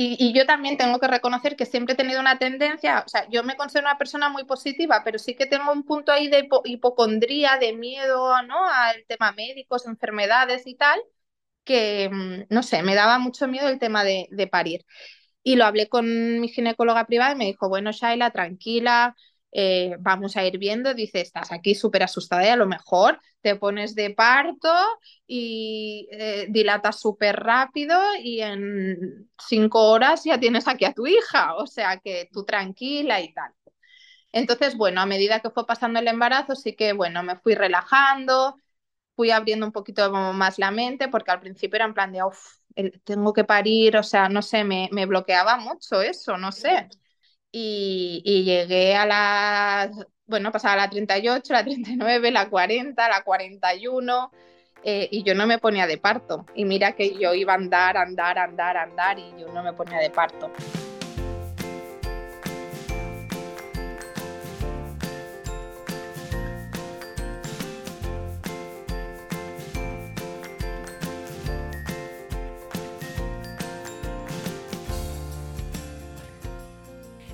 y, yo también tengo que reconocer que siempre he tenido una tendencia, o sea, yo me considero una persona muy positiva, pero sí que tengo un punto ahí de hipocondría, de miedo, ¿no? Al tema médicos, enfermedades y tal, que, mm, no sé, me daba mucho miedo el tema de, de parir. Y lo hablé con mi ginecóloga privada y me dijo, bueno, Shaila, tranquila, eh, vamos a ir viendo, dice, estás aquí súper asustada y a lo mejor te pones de parto y eh, dilatas súper rápido y en cinco horas ya tienes aquí a tu hija, o sea que tú tranquila y tal. Entonces, bueno, a medida que fue pasando el embarazo, sí que, bueno, me fui relajando, fui abriendo un poquito más la mente, porque al principio era en plan de, uff, tengo que parir, o sea, no sé, me, me bloqueaba mucho eso, no sé y, llegué a las, bueno, pasaba la 38, la 39, la 40, la 41 eh, y yo no me ponía de parto. Y mira que yo iba a andar, andar, andar, andar y yo no me ponía de parto.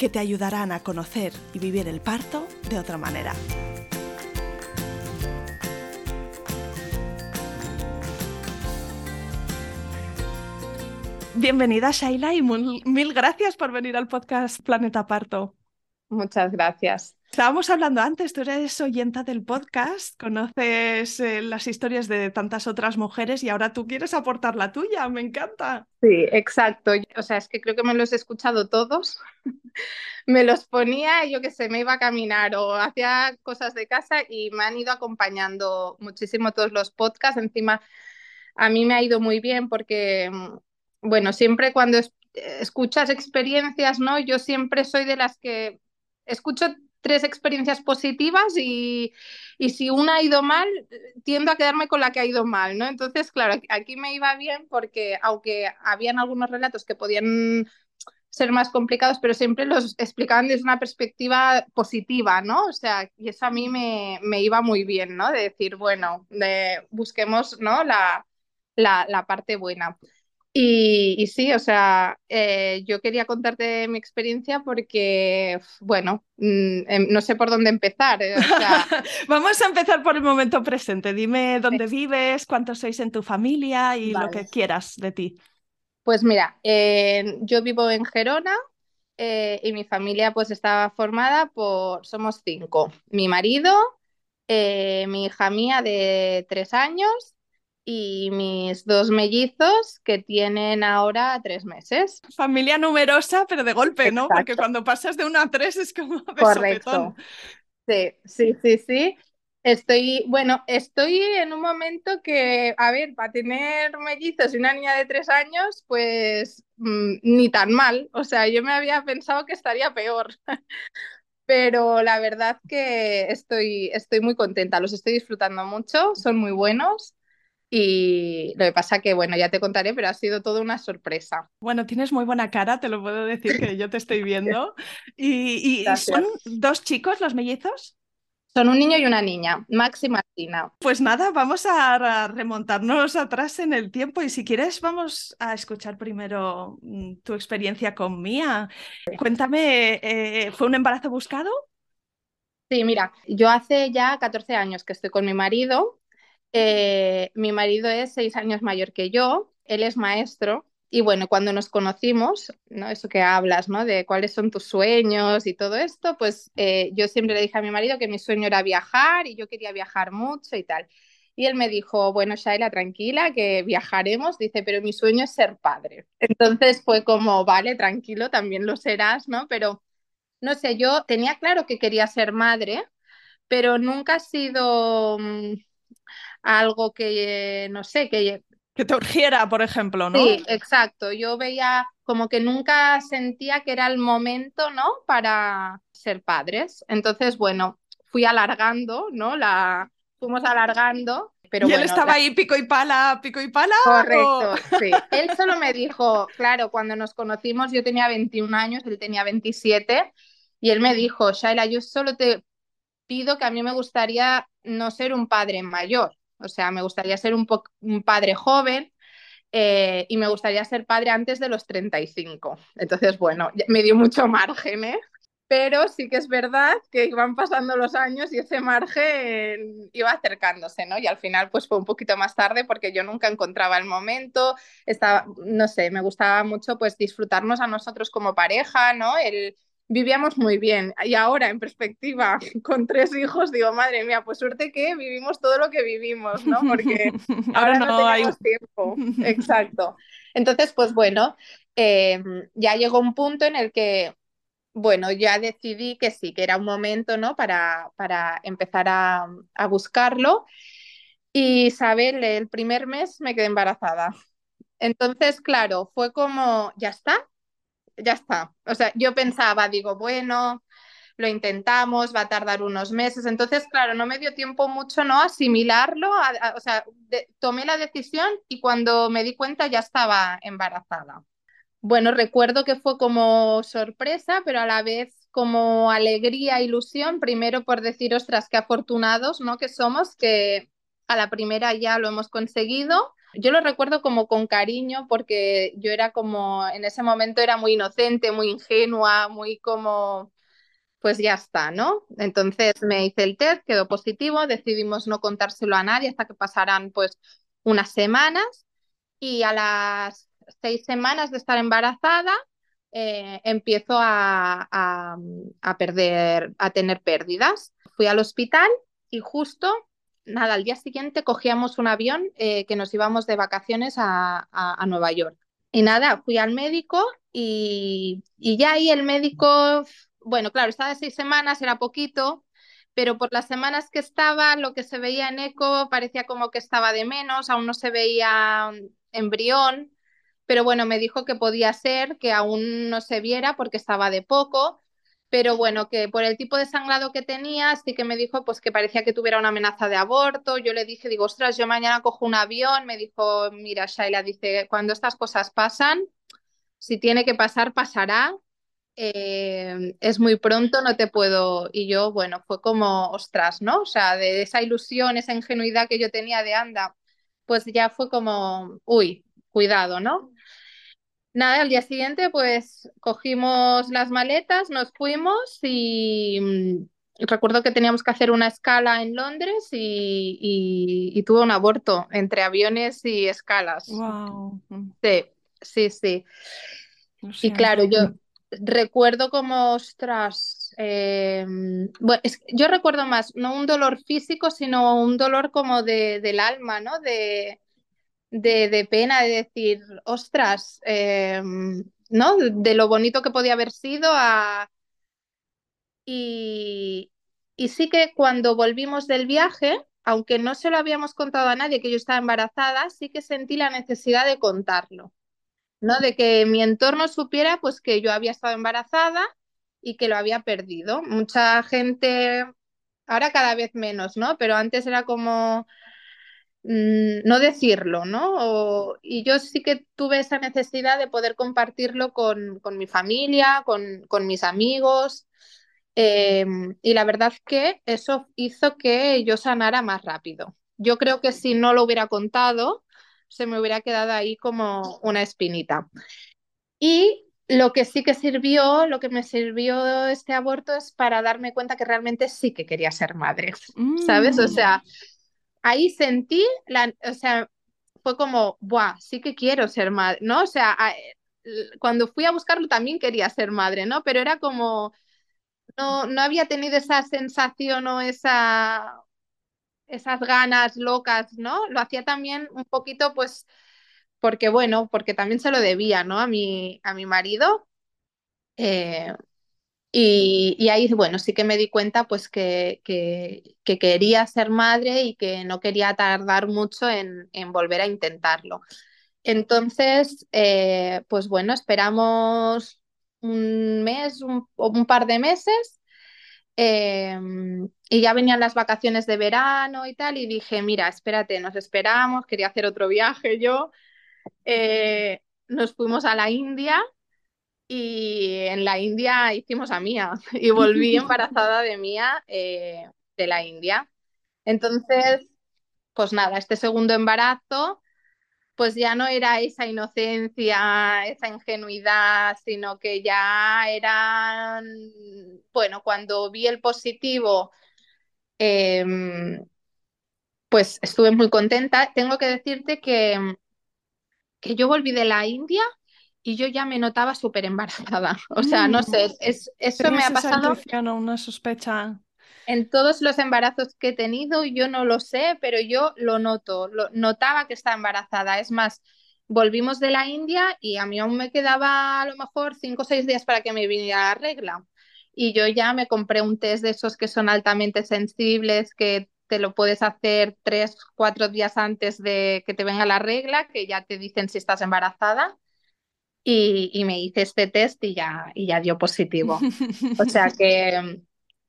que te ayudarán a conocer y vivir el parto de otra manera. Bienvenida Shaila y mil gracias por venir al podcast Planeta Parto. Muchas gracias. Estábamos hablando antes, tú eres oyenta del podcast, conoces eh, las historias de tantas otras mujeres y ahora tú quieres aportar la tuya, me encanta. Sí, exacto. O sea, es que creo que me los he escuchado todos. me los ponía, yo que sé, me iba a caminar o hacía cosas de casa y me han ido acompañando muchísimo todos los podcasts. Encima, a mí me ha ido muy bien porque, mm, bueno, siempre cuando escuchas experiencias, ¿no? Yo siempre soy de las que escucho tres experiencias positivas y, si una ha ido mal, tiendo a quedarme con la que ha ido mal, ¿no? Entonces, claro, aquí me iba bien porque aunque habían algunos relatos que podían ser más complicados, pero siempre los explicaban desde una perspectiva positiva, ¿no? O sea, y eso a mí me, iba muy bien, ¿no? De decir, bueno, de, busquemos, ¿no? La, la, la parte buena. Y, sí, o sea, eh, yo quería contarte mi experiencia porque, bueno, mm, em, no sé por dónde empezar. Eh, Vamos a empezar por el momento presente. Dime dónde vives, cuántos sois en tu familia y lo que quieras de ti. Pues mira, yo vivo en Gerona eh, y mi familia pues está formada por, somos cinco. Mi marido, mi hija mía de tres años y mis dos mellizos que tienen ahora tres meses. Familia numerosa, pero de golpe, ¿no? Porque cuando pasas de una a tres es como de Correcto. Sí, sí, sí, sí. Estoy, bueno, estoy en un momento que, a ver, para tener mellizos y una niña de tres años, pues mm, ni tan mal. O sea, yo me había pensado que estaría peor. Pero la verdad que estoy, estoy muy contenta, los estoy disfrutando mucho, son muy buenos y lo que pasa que, bueno, ya te contaré, pero ha sido toda una sorpresa. Bueno, tienes muy buena cara, te lo puedo decir que yo te estoy viendo. ¿Y, son dos chicos los mellizos? Son un niño y una niña, Max y Martina. Pues nada, vamos a remontarnos atrás en el tiempo y si quieres vamos a escuchar primero mm, tu experiencia con Mía. Cuéntame, eh, ¿fue un embarazo buscado? Sí, mira, yo hace ya 14 años que estoy con mi marido eh, mi marido es seis años mayor que yo, él es maestro y bueno, cuando nos conocimos, ¿no? Eso que hablas, ¿no? De cuáles son tus sueños y todo esto, pues eh, yo siempre le dije a mi marido que mi sueño era viajar y yo quería viajar mucho y tal. Y él me dijo, bueno, Shaila, tranquila, que viajaremos, dice, pero mi sueño es ser padre. Entonces fue como, vale, tranquilo, también lo serás, ¿no? Pero, no sé, yo tenía claro que quería ser madre, pero nunca ha sido mm, algo que, no sé, que... Que te urgiera, por ejemplo, ¿no? Sí, exacto. Yo veía como que nunca sentía que era el momento, ¿no? Para ser padres. Entonces, bueno, fui alargando, ¿no? La fuimos alargando. Pero y él estaba ahí pico y pala, pico y pala. Correcto, sí. Él solo me dijo, claro, cuando nos conocimos yo tenía 21 años, él tenía 27, y él me dijo, Shaila, yo solo te pido que a mí me gustaría no ser un padre mayor, o sea, me gustaría ser un, un padre joven eh, y me gustaría ser padre antes de los 35. Entonces, bueno, me dio mucho margen, ¿eh? Pero sí que es verdad que iban pasando los años y ese margen iba acercándose, ¿no? Y al final pues fue un poquito más tarde porque yo nunca encontraba el momento, estaba, no sé, me gustaba mucho pues disfrutarnos a nosotros como pareja, ¿no? El, vivíamos muy bien. Y ahora, en perspectiva, con tres hijos, digo, madre mía, pues suerte que vivimos todo lo que vivimos, ¿no? Porque ahora, no, tenemos tiempo. Exacto. Entonces, pues bueno, eh, ya llegó un punto en el que, bueno, ya decidí que sí, que era un momento, ¿no? Para, para empezar a, a buscarlo. Y, Isabel, el primer mes me quedé embarazada. Entonces, claro, fue como, ya está, ya está. O sea, yo pensaba, digo, bueno, lo intentamos, va a tardar unos meses. Entonces, claro, no me dio tiempo mucho, ¿no? Asimilarlo, o sea, tomé la decisión y cuando me di cuenta ya estaba embarazada. Bueno, recuerdo que fue como sorpresa, pero a la vez como alegría, ilusión, primero por decir, ostras, qué afortunados, ¿no? Que somos, que a la primera ya lo hemos conseguido yo lo recuerdo como con cariño porque yo era como, en ese momento era muy inocente, muy ingenua, muy como, pues ya está, ¿no? Entonces me hice el test, quedó positivo, decidimos no contárselo a nadie hasta que pasaran pues unas semanas y a las seis semanas de estar embarazada eh, empiezo a, a perder, a tener pérdidas. Fui al hospital y justo nada, al día siguiente cogíamos un avión eh, que nos íbamos de vacaciones a, Nueva York. Y nada, fui al médico y, ya ahí el médico, bueno, claro, estaba de seis semanas, era poquito, pero por las semanas que estaba, lo que se veía en eco parecía como que estaba de menos, aún no se veía embrión, pero bueno, me dijo que podía ser, que aún no se viera porque estaba de poco, pero bueno, que por el tipo de sangrado que tenía, sí que me dijo pues que parecía que tuviera una amenaza de aborto. Yo le dije, digo, ostras, yo mañana cojo un avión. Me dijo, mira, Shaila, dice, cuando estas cosas pasan, si tiene que pasar, pasará. Eh, es muy pronto, no te puedo. Y yo, bueno, fue como, ostras, ¿no? O sea, de esa ilusión, esa ingenuidad que yo tenía de anda, pues ya fue como, uy, cuidado, ¿no? Nada, al día siguiente pues cogimos las maletas, nos fuimos y mm, recuerdo que teníamos que hacer una escala en Londres y, tuve un aborto entre aviones y escalas. Wow. Sí, sí, sí. Y claro, yo recuerdo como, ostras, em, bueno, yo recuerdo más, no un dolor físico, sino un dolor como de, del alma, ¿no? De, de, pena, de decir, ostras, em, ¿no? De lo bonito que podía haber sido a... Y, y sí que cuando volvimos del viaje, aunque no se lo habíamos contado a nadie que yo estaba embarazada, sí que sentí la necesidad de contarlo, ¿no? De que mi entorno supiera pues que yo había estado embarazada y que lo había perdido. Mucha gente, ahora cada vez menos, ¿no? Pero antes era como, no decirlo, ¿no? y yo sí que tuve esa necesidad de poder compartirlo con, mi familia, con, mis amigos, em, y la verdad que eso hizo que yo sanara más rápido. Yo creo que si no lo hubiera contado, se me hubiera quedado ahí como una espinita. Y lo que sí que sirvió, lo que me sirvió este aborto es para darme cuenta que realmente sí que quería ser madre, ¿sabes? O sea, mm ahí sentí, la, o sea, fue como, ¡buah! Sí que quiero ser madre, ¿no? O sea, cuando fui a buscarlo también quería ser madre, ¿no? Pero era como, no, no había tenido esa sensación o esa, esas ganas locas, ¿no? Lo hacía también un poquito, pues, porque, bueno, porque también se lo debía, ¿no? A mi, a mi marido. Eh, y, ahí, bueno, sí que me di cuenta pues que, que, quería ser madre y que no quería tardar mucho en, volver a intentarlo. Entonces, eh, pues bueno, esperamos un mes un, un par de meses eh, y ya venían las vacaciones de verano y tal y dije, mira, espérate, nos esperamos, quería hacer otro viaje yo. Eh, nos fuimos a la India y en la India hicimos a Mía y volví embarazada de Mía eh, de la India. Entonces, pues nada, este segundo embarazo pues ya no era esa inocencia, esa ingenuidad, sino que ya eran, bueno, cuando vi el positivo, eh, pues estuve muy contenta. Tengo que decirte que, que yo volví de la India y yo ya me notaba súper embarazada. O sea, no sé, Mm. es, eso ¿Tenías me ha esa pasado o una sospecha? en todos los embarazos que he tenido, yo no lo sé, pero yo lo noto, lo, notaba que estaba embarazada. Es más, volvimos de la India y a mí aún me quedaba a lo mejor cinco o seis días para que me viniera la regla. Y yo ya me compré un test de esos que son altamente sensibles, que te lo puedes hacer tres, cuatro días antes de que te venga la regla, que ya te dicen si estás embarazada. Y, y me hice este test y ya, y ya dio positivo. O sea que,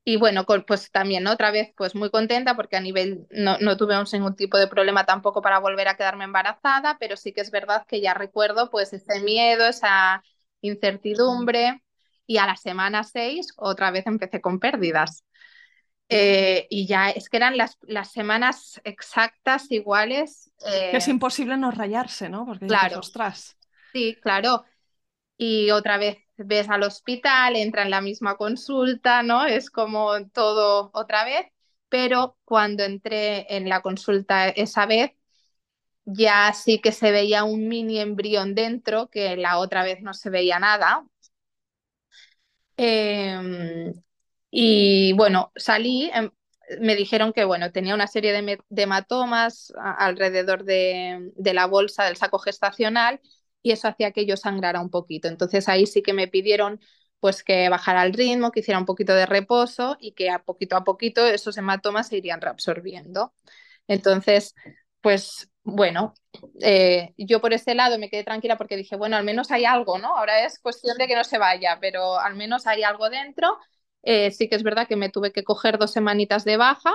y bueno, pues también ¿no? otra vez pues muy contenta porque a nivel no, no tuvimos ningún tipo de problema tampoco para volver a quedarme embarazada, pero sí que es verdad que ya recuerdo pues ese miedo, esa incertidumbre y a la semana 6 otra vez empecé con pérdidas. Eh, y ya es que eran las, las semanas exactas iguales. Que es eh, imposible no rayarse, ¿no? Porque dices, claro, ostras. Sí, claro y otra vez ves al hospital, entra en la misma consulta, ¿no? Es como todo otra vez, pero cuando entré en la consulta esa vez, ya sí que se veía un mini embrión dentro, que la otra vez no se veía nada. Eh, y bueno, salí, em, me dijeron que bueno, tenía una serie de, hematomas alrededor de, de, la bolsa del saco gestacional y eso hacía que yo sangrara un poquito. Entonces ahí sí que me pidieron pues que bajara el ritmo, que hiciera un poquito de reposo y que a poquito a poquito esos hematomas se irían reabsorbiendo. Entonces, pues bueno, eh, yo por ese lado me quedé tranquila porque dije, bueno, al menos hay algo, ¿no? Ahora es cuestión de que no se vaya, pero al menos hay algo dentro. Eh, sí que es verdad que me tuve que coger dos semanitas de baja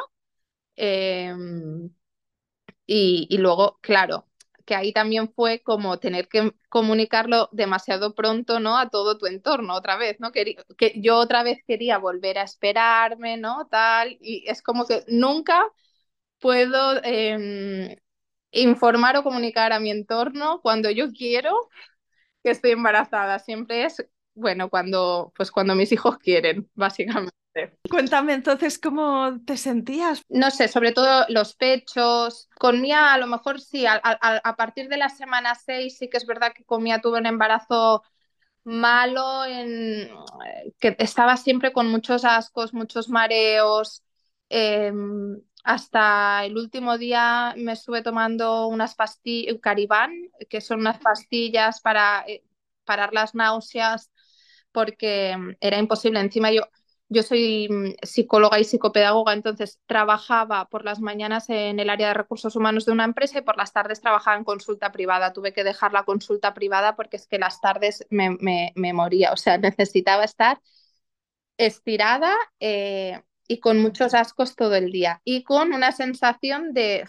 y, y, luego, claro, que ahí también fue como tener que comunicarlo demasiado pronto, ¿no? A todo tu entorno otra vez, ¿no? Que, que yo otra vez quería volver a esperarme, ¿no? Tal, y es como que nunca puedo eh, informar o comunicar a mi entorno cuando yo quiero que estoy embarazada. Siempre es, bueno, cuando, pues cuando mis hijos quieren, básicamente. Cuéntame entonces cómo te sentías. No sé, sobre todo los pechos. Con Mía a lo mejor sí, a, partir de la semana 6 sí que es verdad que con Mía tuve un embarazo malo, en, que estaba siempre con muchos ascos, muchos mareos. Eh, hasta el último día me estuve tomando unas pastillas, Caribán, que son unas pastillas para eh, parar las náuseas, porque era imposible. Encima yo, yo soy psicóloga y psicopedagoga, entonces trabajaba por las mañanas en el área de recursos humanos de una empresa y por las tardes trabajaba en consulta privada. Tuve que dejar la consulta privada porque es que las tardes me moría, o sea, necesitaba estar estirada eh, y con muchos ascos todo el día y con una sensación de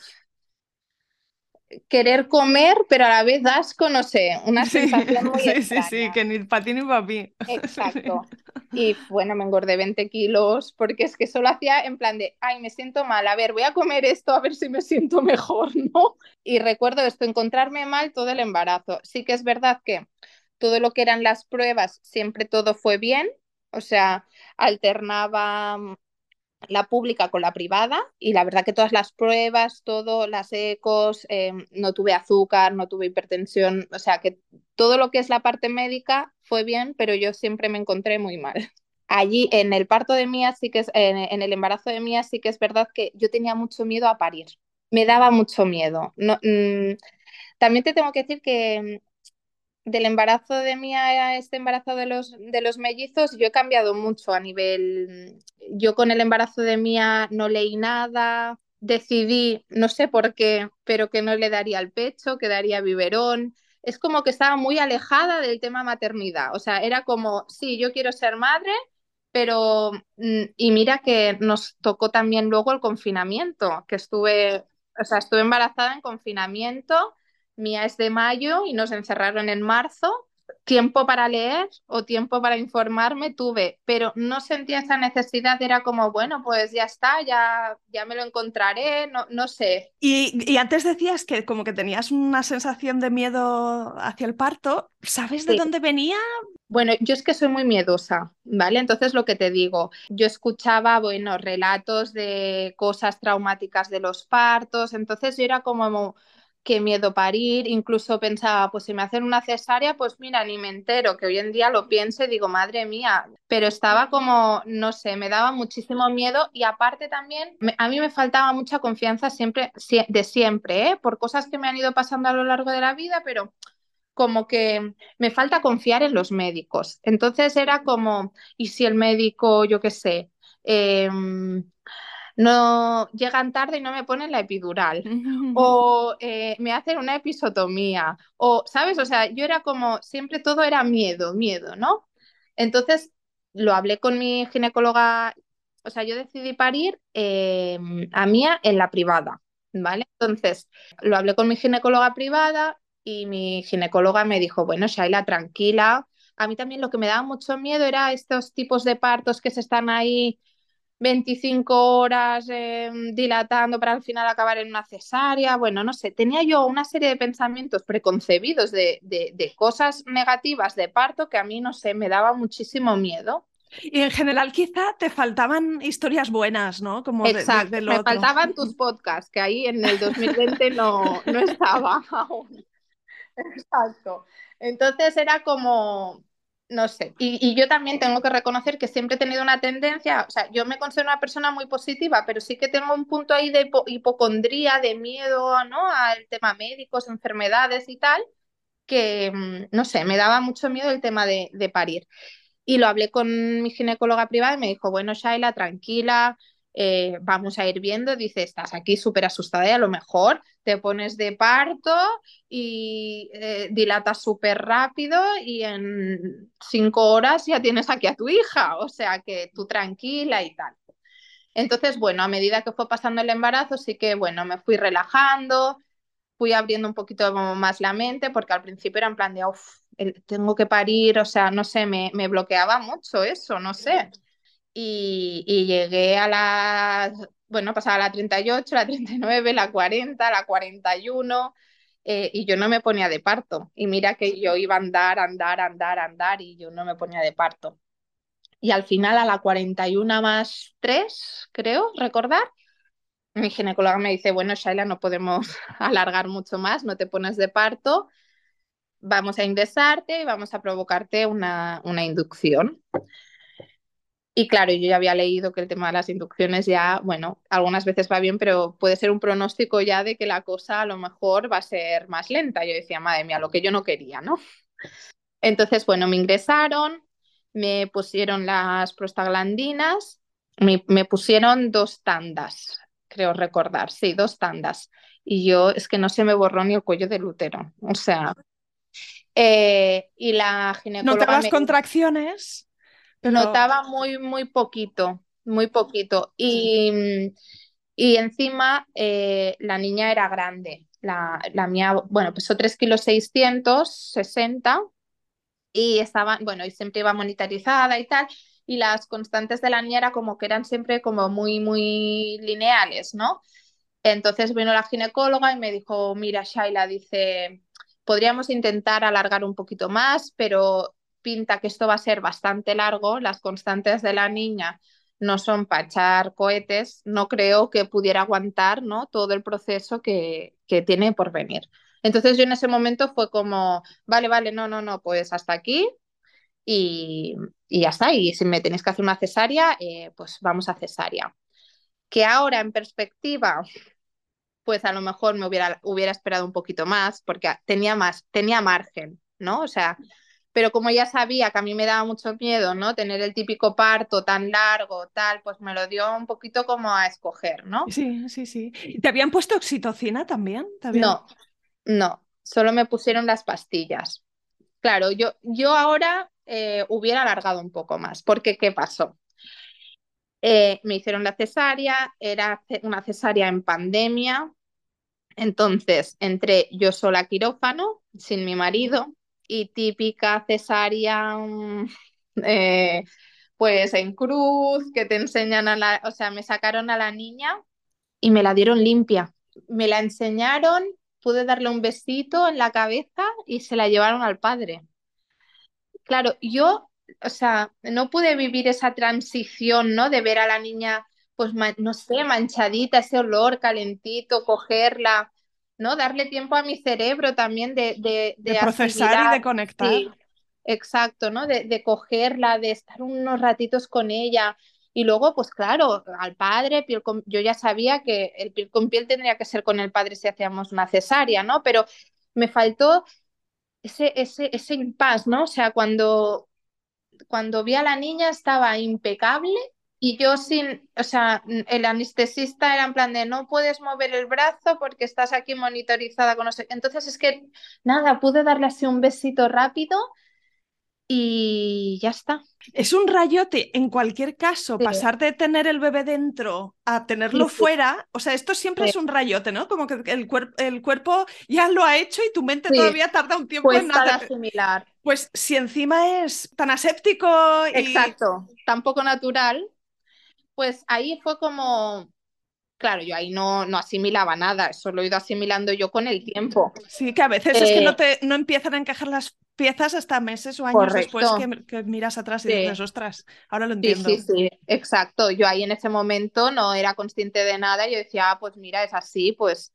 querer comer, pero a la vez asco, no sé, una Sí, sensación muy sí, extraña. sí, sí, que ni para ti ni para mí. Exacto. Y bueno, me engordé 20 kilos porque es que solo hacía en plan de, ay, me siento mal, a ver, voy a comer esto a ver si me siento mejor, ¿no? Y recuerdo esto, encontrarme mal todo el embarazo. Sí que es verdad que todo lo que eran las pruebas, siempre todo fue bien, o sea, alternaba la pública con la privada y la verdad que todas las pruebas, todo, las ecos, eh, no tuve azúcar, no tuve hipertensión, o sea que todo lo que es la parte médica fue bien, pero yo siempre me encontré muy mal. Allí en el parto de Mía, sí que es, en, el embarazo de Mía, sí que es verdad que yo tenía mucho miedo a parir, me daba mucho miedo. No, mmm, también te tengo que decir que del embarazo de Mía a este embarazo de los, de los mellizos, yo he cambiado mucho a nivel. Yo con el embarazo de Mía no leí nada, decidí, no sé por qué, pero que no le daría el pecho, que daría biberón. Es como que estaba muy alejada del tema maternidad. O sea, era como, sí, yo quiero ser madre, pero, mm, y mira que nos tocó también luego el confinamiento, que estuve, o sea, estuve embarazada en confinamiento, mía es de mayo y nos encerraron en marzo tiempo para leer o tiempo para informarme tuve, pero no sentía esa necesidad, era como, bueno, pues ya está, ya, ya me lo encontraré, no, no sé. Y, y antes decías que como que tenías una sensación de miedo hacia el parto, ¿sabes de dónde venía? Bueno, yo es que soy muy miedosa, ¿vale? Entonces lo que te digo, yo escuchaba, bueno, relatos de cosas traumáticas de los partos, entonces yo era como qué miedo parir, incluso pensaba, pues si me hacen una cesárea, pues mira, ni me entero, que hoy en día lo pienso y digo, madre mía, pero estaba como, no sé, me daba muchísimo miedo y aparte también, a mí me faltaba mucha confianza siempre, de siempre, ¿eh? por cosas que me han ido pasando a lo largo de la vida, pero como que me falta confiar en los médicos. Entonces era como, ¿y si el médico, yo qué sé, eh, no llegan tarde y no me ponen la epidural, o eh, me hacen una episotomía, o, ¿sabes? O sea, yo era como, siempre todo era miedo, miedo, ¿no? Entonces lo hablé con mi ginecóloga, o sea, yo decidí parir em, a Mía en la privada, ¿vale? Entonces lo hablé con mi ginecóloga privada y mi ginecóloga me dijo, bueno, Shaila, tranquila. A mí también lo que me daba mucho miedo era estos tipos de partos que se están ahí 25 horas em, dilatando para al final acabar en una cesárea. Bueno, no sé, tenía yo una serie de pensamientos preconcebidos de, de, cosas negativas de parto que a mí, no sé, me daba muchísimo miedo. Y en general quizá te faltaban historias buenas, ¿no? Como Exacto, me faltaban tus podcasts, que ahí en el 2020 no, no estaba aún. Exacto. Entonces era como, no sé. Y, yo también tengo que reconocer que siempre he tenido una tendencia, o sea, yo me considero una persona muy positiva, pero sí que tengo un punto ahí de hipocondría, de miedo, ¿no? Al tema médicos, enfermedades y tal, que, mm, no sé, me daba mucho miedo el tema de, de parir. Y lo hablé con mi ginecóloga privada y me dijo, bueno, Shaila, tranquila, eh, vamos a ir viendo, dice, estás aquí súper asustada y a lo mejor te pones de parto y eh, dilatas súper rápido y en cinco horas ya tienes aquí a tu hija, o sea que tú tranquila y tal. Entonces, bueno, a medida que fue pasando el embarazo, sí que, bueno, me fui relajando, fui abriendo un poquito más la mente, porque al principio era en plan de, tengo que parir, o sea, no sé, me bloqueaba mucho eso, no sé y, llegué a la, bueno, pasaba la 38, la 39, la 40, la 41 eh, y yo no me ponía de parto. Y mira que yo iba a andar, andar, andar, andar y yo no me ponía de parto. Y al final a la 41 más 3, creo, recordar, mi ginecóloga me dice, bueno, Shaila, no podemos alargar mucho más, no te pones de parto, vamos a ingresarte y vamos a provocarte una, una inducción. Y claro, yo ya había leído que el tema de las inducciones ya, bueno, algunas veces va bien, pero puede ser un pronóstico ya de que la cosa a lo mejor va a ser más lenta. Yo decía, madre mía, lo que yo no quería, ¿no? Entonces, bueno, me ingresaron, me pusieron las prostaglandinas, me, me pusieron dos tandas, creo recordar, sí, dos tandas. Y yo es que no se me borró ni el cuello del útero, o sea... Eh, y la ginecóloga... ¿No te contracciones? Notaba muy, muy poquito, muy poquito. Y, y encima eh, la niña era grande. La, la mía, bueno, pesó 3 kilos 660 y estaba, bueno, y siempre iba monitorizada y tal. Y las constantes de la niña era como que eran siempre como muy, muy lineales, ¿no? Entonces vino la ginecóloga y me dijo, mira, Shaila, dice, podríamos intentar alargar un poquito más, pero pinta que esto va a ser bastante largo, las constantes de la niña no son para echar cohetes, no creo que pudiera aguantar ¿no? todo el proceso que, que tiene por venir. Entonces yo en ese momento fue como, vale, vale, no, no, no, pues hasta aquí y, y ya está. Y si me tenéis que hacer una cesárea, eh, pues vamos a cesárea. Que ahora en perspectiva, pues a lo mejor me hubiera, hubiera esperado un poquito más porque tenía más, tenía margen, ¿no? O sea, pero como ya sabía que a mí me daba mucho miedo, ¿no? Tener el típico parto tan largo, tal, pues me lo dio un poquito como a escoger, ¿no? Sí, sí, sí. ¿Te habían puesto oxitocina también? No, no, solo me pusieron las pastillas. Claro, yo, yo ahora eh, hubiera alargado un poco más, porque ¿qué pasó? Eh, me hicieron la cesárea, era una cesárea en pandemia, entonces entré yo sola a quirófano, sin mi marido, y típica cesárea, mm, eh, pues en cruz, que te enseñan a la, o sea, me sacaron a la niña y me la dieron limpia. Me la enseñaron, pude darle un besito en la cabeza y se la llevaron al padre. Claro, yo, o sea, no pude vivir esa transición, ¿no? De ver a la niña, pues, no sé, manchadita, ese olor calentito, cogerla, ¿no? Darle tiempo a mi cerebro también de, de, de, procesar y de conectar. Sí, exacto, ¿no? De, de cogerla, de estar unos ratitos con ella. Y luego, pues claro, al padre, piel con... yo ya sabía que el piel con piel tendría que ser con el padre si hacíamos una cesárea, ¿no? Pero me faltó ese, ese, ese impasse, ¿no? O sea, cuando, cuando vi a la niña estaba impecable y yo sin, o sea, el anestesista era en plan de no puedes mover el brazo porque estás aquí monitorizada con no Entonces es que nada, pude darle así un besito rápido y ya está. Es un rayote, en cualquier caso, pasar de tener el bebé dentro a tenerlo fuera, o sea, esto siempre es un rayote, ¿no? Como que el, el, cuerpo ya lo ha hecho y tu mente todavía tarda un tiempo en nada. asimilar. Pues si encima es tan aséptico y... Exacto, tan poco natural, pues ahí fue como, claro, yo ahí no, no asimilaba nada, eso lo he ido asimilando yo con el tiempo. Sí, que a veces es que no, eh, te, no empiezan a encajar las piezas hasta meses o años después que, miras atrás y dices, ostras, ahora lo entiendo. Sí, sí, sí, exacto. Yo ahí en ese momento no era consciente de nada, yo decía, ah, pues mira, es así, pues...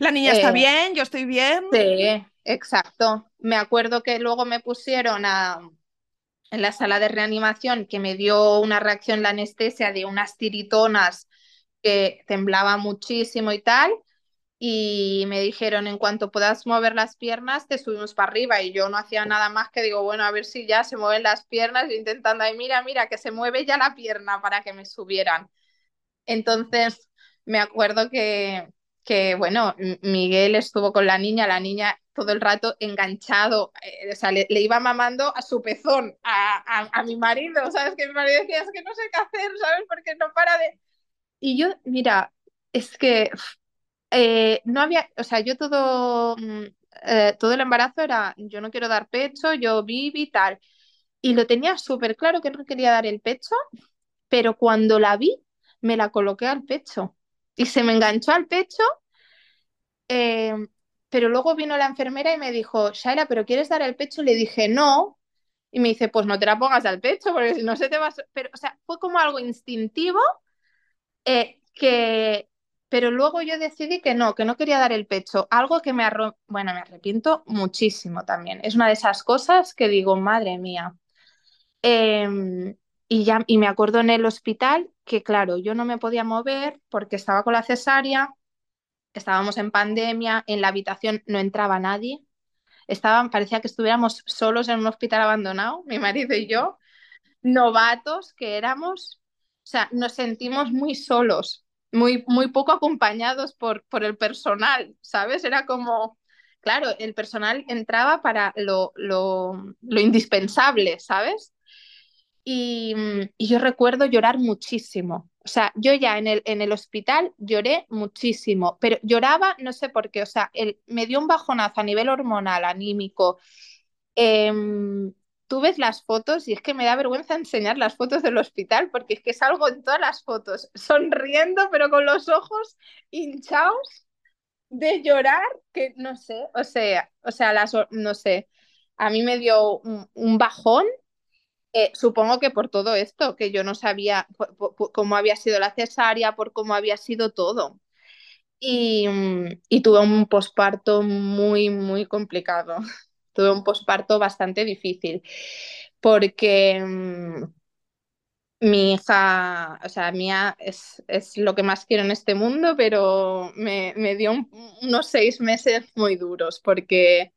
La niña está eh, bien, yo estoy bien. Sí, exacto. Me acuerdo que luego me pusieron a en la sala de reanimación que me dio una reacción la anestesia de unas tiritonas que temblaba muchísimo y tal. Y me dijeron, en cuanto puedas mover las piernas, te subimos para arriba. Y yo no hacía nada más que digo, bueno, a ver si ya se mueven las piernas, intentando, ahí, mira, mira, que se mueve ya la pierna para que me subieran. Entonces, me acuerdo que, que bueno, Miguel estuvo con la niña, la niña todo el rato enganchado, eh, o sea, le, iba mamando a su pezón, a, a, mi marido, ¿sabes? Que mi marido decía, es que no sé qué hacer, ¿sabes? Porque no para de... Y yo, mira, es que eh, no había, o sea, yo todo, mm, eh, todo el embarazo era, yo no quiero dar pecho, yo viví y tal. Y lo tenía súper claro que no quería dar el pecho, pero cuando la vi, me la coloqué al pecho. Y se me enganchó al pecho pero luego vino la enfermera y me dijo, Shaila, ¿pero quieres dar el pecho? Le dije, no. Y me dice, pues no te la pongas al pecho, porque si no se te va a... Pero, o sea, fue como algo instintivo eh, que... Pero luego yo decidí que no, que no quería dar el pecho. Algo que me, bueno, me arrepiento muchísimo también. Es una de esas cosas que digo, madre mía. Em, y, ya, y me acuerdo en el hospital que, claro, yo no me podía mover porque estaba con la cesárea estábamos en pandemia, en la habitación no entraba nadie, estaban, parecía que estuviéramos solos en un hospital abandonado, mi marido y yo, novatos que éramos, o sea, nos sentimos muy solos, muy, muy poco acompañados por, por el personal, ¿sabes? Era como, claro, el personal entraba para lo, lo, lo indispensable, ¿sabes? Y, y, yo recuerdo llorar muchísimo. O sea, yo ya en el, en el hospital lloré muchísimo, pero lloraba, no sé por qué, o sea, el, me dio un bajonazo a nivel hormonal, anímico. Em, tú ves las fotos y es que me da vergüenza enseñar las fotos del hospital porque es que salgo en todas las fotos sonriendo, pero con los ojos hinchados de llorar, que no sé, o sea, o sea, las, no sé, a mí me dio un bajón eh, supongo que por todo esto, que yo no sabía cómo había sido la cesárea, por cómo había sido todo. Y, y tuve un posparto muy, muy complicado. tuve un posparto bastante difícil, porque mm, mi hija, o sea, mía es, es, lo que más quiero en este mundo, pero me, me dio unos seis meses muy duros, porque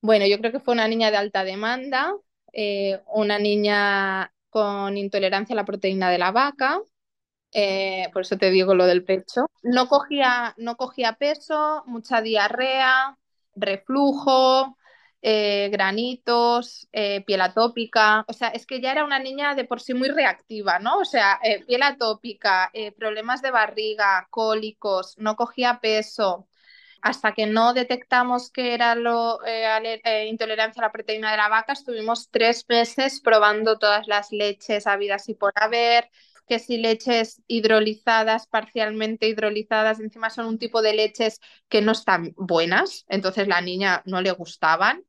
Bueno, yo creo que fue una niña de alta demanda, eh, una niña con intolerancia a la proteína de la vaca, eh, por eso te digo lo del pecho. No cogía, no cogía peso, mucha diarrea, reflujo, eh, granitos, piel atópica. O sea, es que ya era una niña de por sí muy reactiva, ¿no? O sea, piel atópica, problemas de barriga, cólicos, no cogía peso. Hasta que no detectamos que era lo, eh, eh, intolerancia a la proteína de la vaca, estuvimos tres meses probando todas las leches habidas y por haber, que si leches hidrolizadas, parcialmente hidrolizadas, encima son un tipo de leches que no están buenas, entonces la niña no le gustaban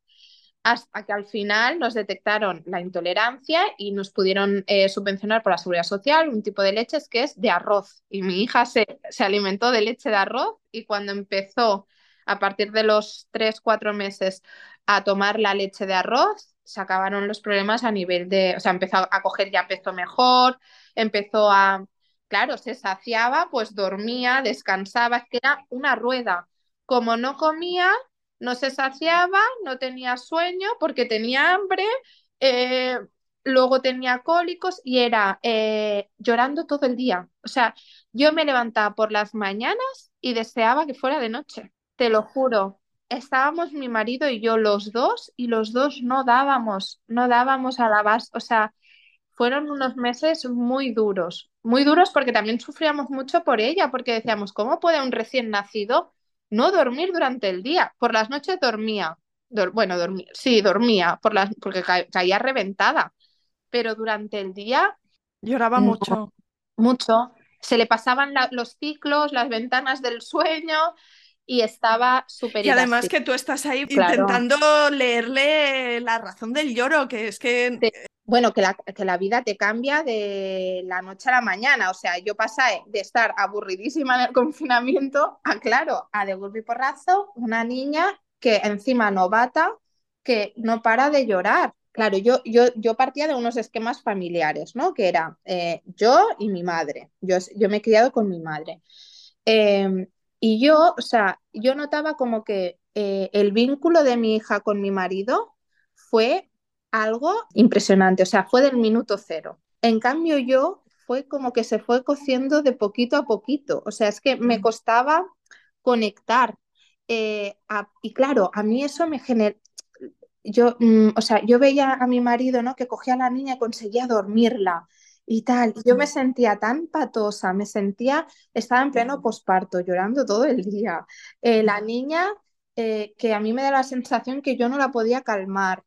hasta que al final nos detectaron la intolerancia y nos pudieron eh, subvencionar por la seguridad social un tipo de leches que es de arroz. Y mi hija se, se alimentó de leche de arroz y cuando empezó a partir de los 3, 4 meses a tomar la leche de arroz, se acabaron los problemas a nivel de, o sea, empezó a coger ya peso mejor, empezó a, claro, se saciaba, pues dormía, descansaba, es que era una rueda. Como no comía, no se saciaba, no tenía sueño porque tenía hambre, eh, luego tenía cólicos y era eh, llorando todo el día. O sea, yo me levantaba por las mañanas y deseaba que fuera de noche, te lo juro. Estábamos mi marido y yo los dos y los dos no dábamos, no dábamos a la base, o sea, fueron unos meses muy duros, muy duros porque también sufríamos mucho por ella, porque decíamos, ¿cómo puede un recién nacido no dormir durante el día? Por las noches dormía, Dor bueno, dormía, sí, dormía, por las, porque ca caía reventada, pero durante el día... Lloraba no, mucho. Mucho. Se le pasaban la, los ciclos, las ventanas del sueño y estaba súper Y además que tú estás ahí claro. intentando leerle la razón del lloro, que es que... Sí bueno, que la, que la, vida te cambia de la noche a la mañana. O sea, yo pasé de estar aburridísima en el confinamiento a, claro, a de golpe y porrazo, una niña que encima novata, que no para de llorar. Claro, yo, yo, yo partía de unos esquemas familiares, ¿no? Que era eh, yo y mi madre. Yo, yo me he criado con mi madre. Eh, y yo, o sea, yo notaba como que eh, el vínculo de mi hija con mi marido fue algo impresionante, o sea, fue del minuto cero. En cambio yo fue como que se fue cociendo de poquito a poquito, o sea, es que me costaba conectar. Eh, a, y claro, a mí eso me generó, yo, mm, o sea, yo veía a mi marido, ¿no? Que cogía a la niña y conseguía dormirla y tal. Yo me sentía tan patosa, me sentía, estaba en pleno posparto, llorando todo el día. Eh, la niña, eh, que a mí me da la sensación que yo no la podía calmar.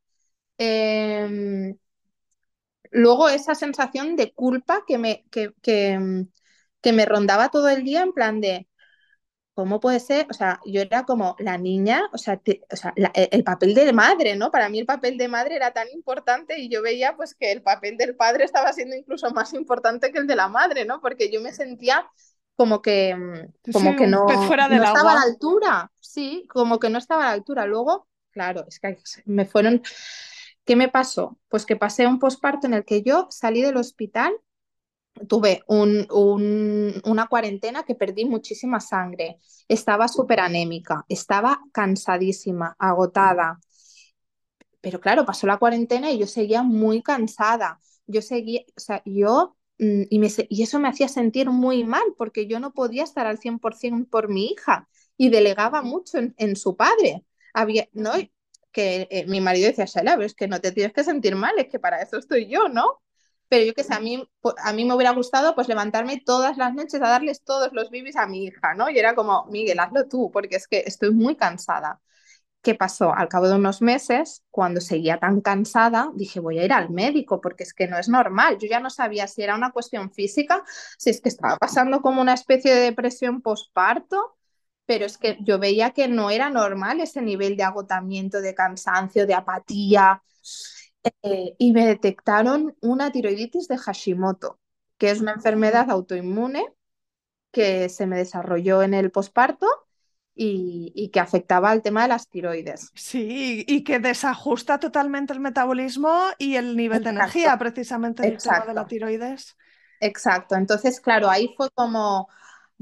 Eh, luego esa sensación de culpa que me, que, que, que, me rondaba todo el día en plan de, ¿cómo puede ser? O sea, yo era como la niña, o sea, te, o sea la, el papel de madre, ¿no? Para mí el papel de madre era tan importante y yo veía pues que el papel del padre estaba siendo incluso más importante que el de la madre, ¿no? Porque yo me sentía como que, como sí, que no, fuera no estaba a la altura, sí, como que no estaba a la altura. Luego, claro, es que me fueron ¿Qué me pasó? Pues que pasé un posparto en el que yo salí del hospital, tuve un, un, una cuarentena que perdí muchísima sangre, estaba súper anémica, estaba cansadísima, agotada. Pero claro, pasó la cuarentena y yo seguía muy cansada. Yo seguía, o sea, yo, y, me, y eso me hacía sentir muy mal porque yo no podía estar al 100% por mi hija y delegaba mucho en, en su padre. Había, ¿no? que eh, mi marido decía, Shela, es que no te tienes que sentir mal, es que para eso estoy yo, ¿no? Pero yo que sé, a mí, a mí me hubiera gustado pues levantarme todas las noches a darles todos los bibis a mi hija, ¿no? Y era como, Miguel, hazlo tú, porque es que estoy muy cansada. ¿Qué pasó? Al cabo de unos meses, cuando seguía tan cansada, dije, voy a ir al médico porque es que no es normal. Yo ya no sabía si era una cuestión física, si es que estaba pasando como una especie de depresión postparto, pero es que yo veía que no era normal ese nivel de agotamiento, de cansancio, de apatía. Eh, y me detectaron una tiroiditis de Hashimoto, que es una enfermedad autoinmune que se me desarrolló en el posparto y, y, que afectaba al tema de las tiroides. Sí, y que desajusta totalmente el metabolismo y el nivel Exacto. de energía, precisamente el tema de la tiroides. Exacto, entonces, claro, ahí fue como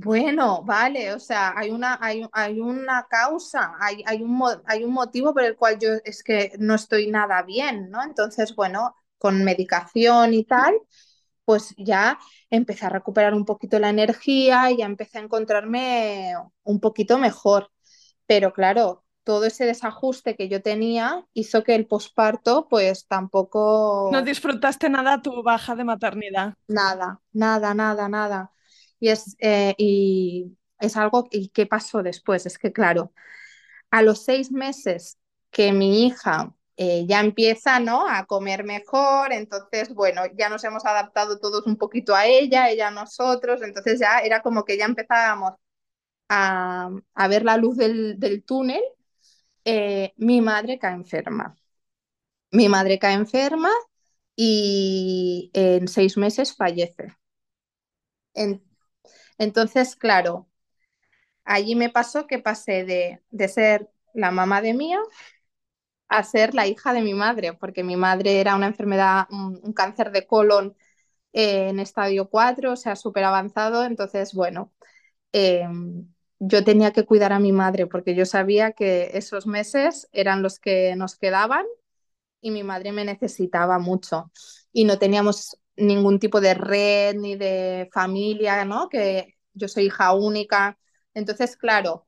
Bueno, vale, o sea, hay una, hay, hay una causa, hay, hay, un, hay un motivo por el cual yo es que no estoy nada bien, ¿no? Entonces, bueno, con medicación y tal, pues ya empecé a recuperar un poquito la energía y ya empecé a encontrarme un poquito mejor. Pero claro, todo ese desajuste que yo tenía hizo que el posparto pues tampoco... No disfrutaste nada tu baja de maternidad. Nada, nada, nada, nada. Y es, eh, y es algo, ¿y qué pasó después? Es que claro, a los seis meses que mi hija eh, ya empieza, ¿no? A comer mejor, entonces, bueno, ya nos hemos adaptado todos un poquito a ella, ella a nosotros, entonces ya era como que ya empezábamos a, a ver la luz del, del túnel, eh, mi madre cae enferma. Mi madre cae enferma y en seis meses fallece. Entonces, claro, allí me pasó que pasé de, de ser la mamá de mía a ser la hija de mi madre, porque mi madre era una enfermedad, un, cáncer de colon eh, en estadio 4, o sea, súper avanzado. Entonces, bueno, eh, yo tenía que cuidar a mi madre porque yo sabía que esos meses eran los que nos quedaban y mi madre me necesitaba mucho. Y no teníamos ningún tipo de red ni de familia, ¿no? Que yo soy hija única. Entonces, claro,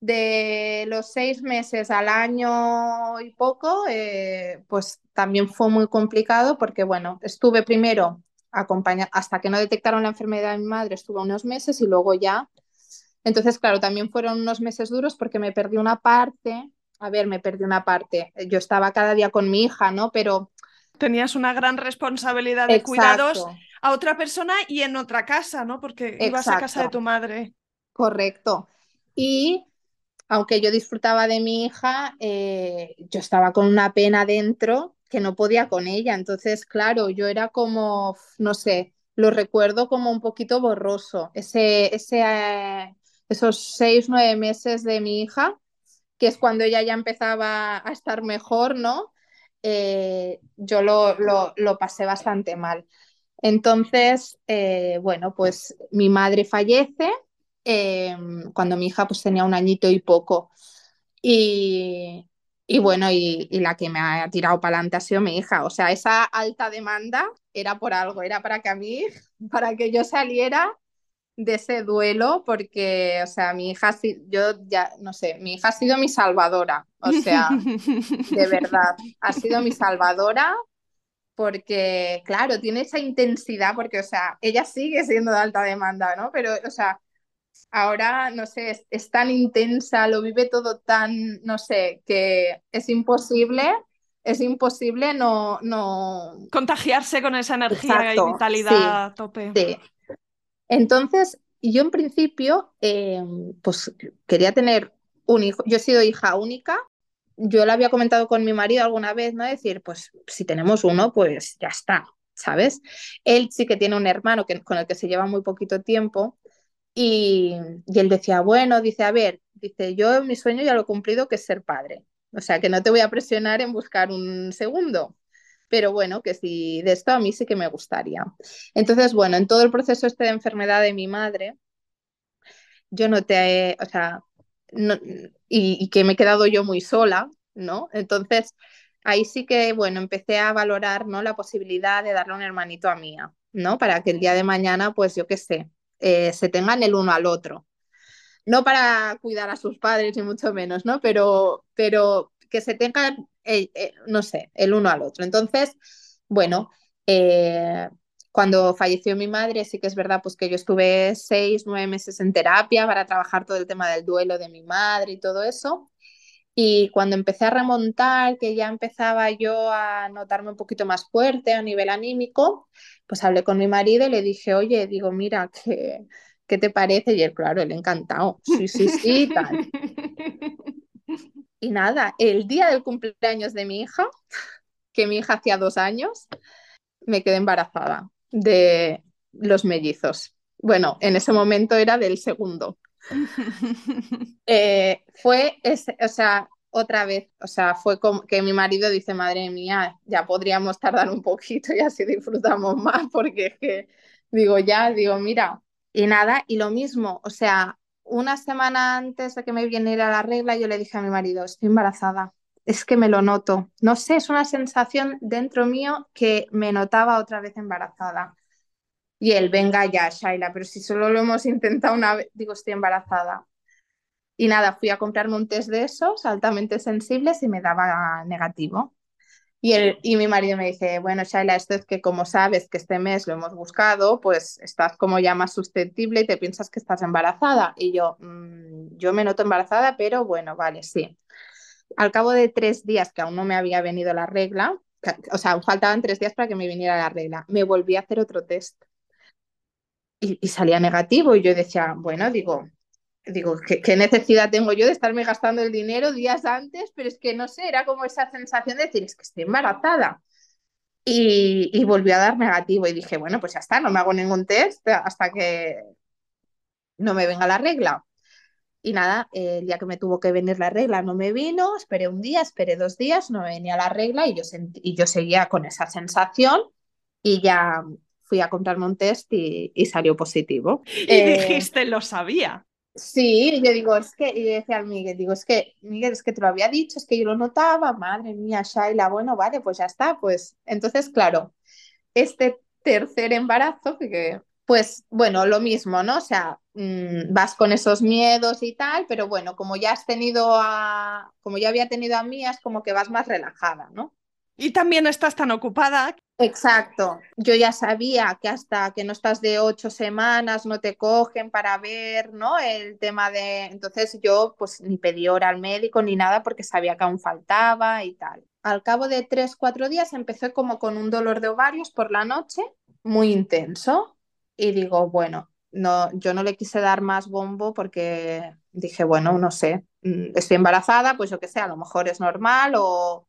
de los seis meses al año y poco, eh, pues también fue muy complicado porque, bueno, estuve primero acompañada, hasta que no detectaron la enfermedad de mi madre, estuve unos meses y luego ya. Entonces, claro, también fueron unos meses duros porque me perdí una parte. A ver, me perdí una parte. Yo estaba cada día con mi hija, ¿no? Pero... Tenías una gran responsabilidad de Exacto. cuidados a otra persona y en otra casa, ¿no? Porque Exacto. ibas a casa de tu madre. Correcto. Y aunque yo disfrutaba de mi hija, eh, yo estaba con una pena dentro que no podía con ella. Entonces, claro, yo era como, no sé, lo recuerdo como un poquito borroso. Ese, ese, eh, esos seis, nueve meses de mi hija, que es cuando ella ya empezaba a estar mejor, ¿no? Eh, yo lo, lo, lo, pasé bastante mal. Entonces, eh, bueno, pues mi madre fallece eh, cuando mi hija pues tenía un añito y poco. Y, y bueno, y, y, la que me ha tirado para adelante ha sido mi hija. O sea, esa alta demanda era por algo, era para que a mí, para que yo saliera de ese duelo, porque, o sea, mi hija, yo ya, no sé, mi hija ha sido mi salvadora. O sea, de verdad, ha sido mi salvadora porque, claro, tiene esa intensidad, porque, o sea, ella sigue siendo de alta demanda, ¿no? Pero, o sea, ahora, no sé, es, es, tan intensa, lo vive todo tan, no sé, que es imposible, es imposible no... no... Contagiarse con esa energía Exacto, y vitalidad sí, a tope. Sí. Entonces, yo en principio, eh, pues quería tener un hijo, yo he sido hija única, yo lo había comentado con mi marido alguna vez, ¿no? Decir, pues si tenemos uno, pues ya está, ¿sabes? Él sí que tiene un hermano que, con el que se lleva muy poquito tiempo, y, y, él decía, bueno, dice, a ver, dice, yo mi sueño ya lo he cumplido, que es ser padre. O sea, que no te voy a presionar en buscar un segundo. Pero bueno, que si de esto a mí sí que me gustaría. Entonces, bueno, en todo el proceso este de enfermedad de mi madre, yo noté, o sea, y que me he quedado yo muy sola, ¿no? Entonces, ahí sí que, bueno, empecé a valorar, ¿no? La posibilidad de darle un hermanito a mía, ¿no? Para que el día de mañana, pues yo qué sé, eh, se tengan el uno al otro. No para cuidar a sus padres, ni mucho menos, ¿no? Pero, pero que se tengan, eh, no sé, el uno al otro. Entonces, bueno, eh, cuando falleció mi madre, sí que es verdad pues que yo estuve seis, nueve meses en terapia para trabajar todo el tema del duelo de mi madre y todo eso. Y cuando empecé a remontar, que ya empezaba yo a notarme un poquito más fuerte a nivel anímico, pues hablé con mi marido y le dije, oye, digo, mira, ¿qué, qué te parece? Y él, claro, él encantado, sí, sí, sí, tal. Y nada, el día del cumpleaños de mi hija, que mi hija hacía dos años, me quedé embarazada de los mellizos. Bueno, en ese momento era del segundo. eh, fue, ese, o sea, otra vez, o sea, fue como que mi marido dice, madre mía, ya podríamos tardar un poquito y así disfrutamos más, porque es que, digo, ya, digo, mira, Y nada, y lo mismo, o sea, una semana antes de que me viniera la regla, yo le dije a mi marido, estoy embarazada. Es que me lo noto. No sé, es una sensación dentro mío que me notaba otra vez embarazada. Y él, venga ya, Shaila, pero si solo lo hemos intentado una vez, digo, estoy embarazada. Y nada, fui a comprarme un test de esos altamente sensibles y me daba negativo. Y, el, y mi marido me dice, bueno, Shaila, esto es que como sabes que este mes lo hemos buscado, pues estás como ya más susceptible y te piensas que estás embarazada. Y yo, mmm, yo me noto embarazada, pero bueno, vale, sí. Al cabo de tres días que aún no me había venido la regla, o sea, faltaban tres días para que me viniera la regla, me volví a hacer otro test. Y salía negativo y yo decía, bueno, digo, digo, ¿qué, ¿qué, necesidad tengo yo de estarme gastando el dinero días antes? Pero es que no sé, era como esa sensación de decir, es que estoy embarazada. Y, y volvió a dar negativo y dije, bueno, pues ya está, no me hago ningún test hasta que no me venga la regla. Y nada, el día que me tuvo que venir la regla no me vino, esperé un día, esperé dos días, no me venía la regla y yo, sentí, y yo seguía con esa sensación y ya fui a comprarme un test y, y salió positivo. Y eh, dijiste, lo sabía. Sí, yo digo, es que, y decía al Miguel, digo, es que, Miguel, es que te lo había dicho, es que yo lo notaba, madre mía, Shaila, bueno, vale, pues ya está, pues, entonces, claro, este tercer embarazo, que, pues, bueno, lo mismo, ¿no? O sea, mmm, vas con esos miedos y tal, pero bueno, como ya has tenido a, como ya había tenido a mí, es como que vas más relajada, ¿no? Y también estás tan ocupada. Exacto. Yo ya sabía que hasta que no estás de ocho semanas no te cogen para ver, ¿no? El tema de. Entonces yo, pues, ni pedí hora al médico ni nada porque sabía que aún faltaba y tal. Al cabo de tres, cuatro días empecé como con un dolor de ovarios por la noche, muy intenso. Y digo, bueno, no, yo no le quise dar más bombo porque dije, bueno, no sé, mm, estoy embarazada, pues yo qué sé, a lo mejor es normal o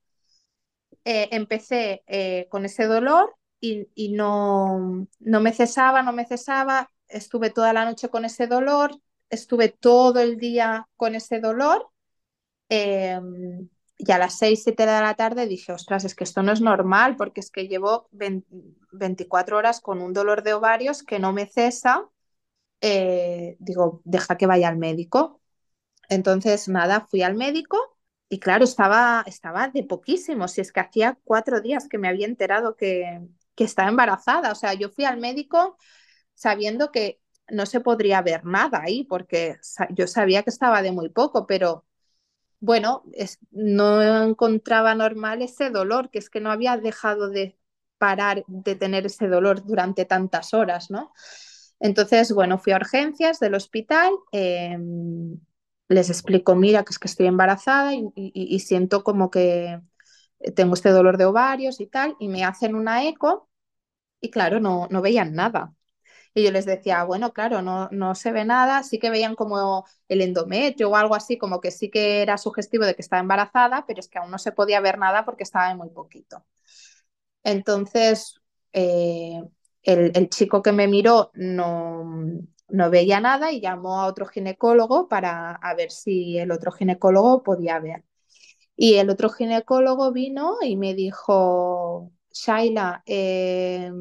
eh, empecé eh, con ese dolor y, y, no, no me cesaba, no me cesaba, estuve toda la noche con ese dolor, estuve todo el día con ese dolor eh, y a las 6, 7 de la tarde dije, ostras, es que esto no es normal porque es que llevo 20, 24 horas con un dolor de ovarios que no me cesa. Eh, digo, deja que vaya al médico. Entonces, nada, fui al médico y claro, estaba, estaba de poquísimo, si es que hacía cuatro días que me había enterado que, que estaba embarazada. O sea, yo fui al médico sabiendo que no se podría ver nada ahí, porque yo sabía que estaba de muy poco, pero bueno, es, no encontraba normal ese dolor, que es que no había dejado de parar de tener ese dolor durante tantas horas, ¿no? Entonces, bueno, fui a urgencias del hospital. Eh, les explico, mira, que es que estoy embarazada y, siento como que tengo este dolor de ovarios y tal, y me hacen una eco y claro, no, no veían nada. Y yo les decía, bueno, claro, no, no se ve nada, sí que veían como el endometrio o algo así, como que sí que era sugestivo de que estaba embarazada, pero es que aún no se podía ver nada porque estaba muy poquito. Entonces, eh, el, el, chico que me miró no, no veía nada y llamó a otro ginecólogo para a ver si el otro ginecólogo podía ver. Y el otro ginecólogo vino y me dijo, Shaila, eh,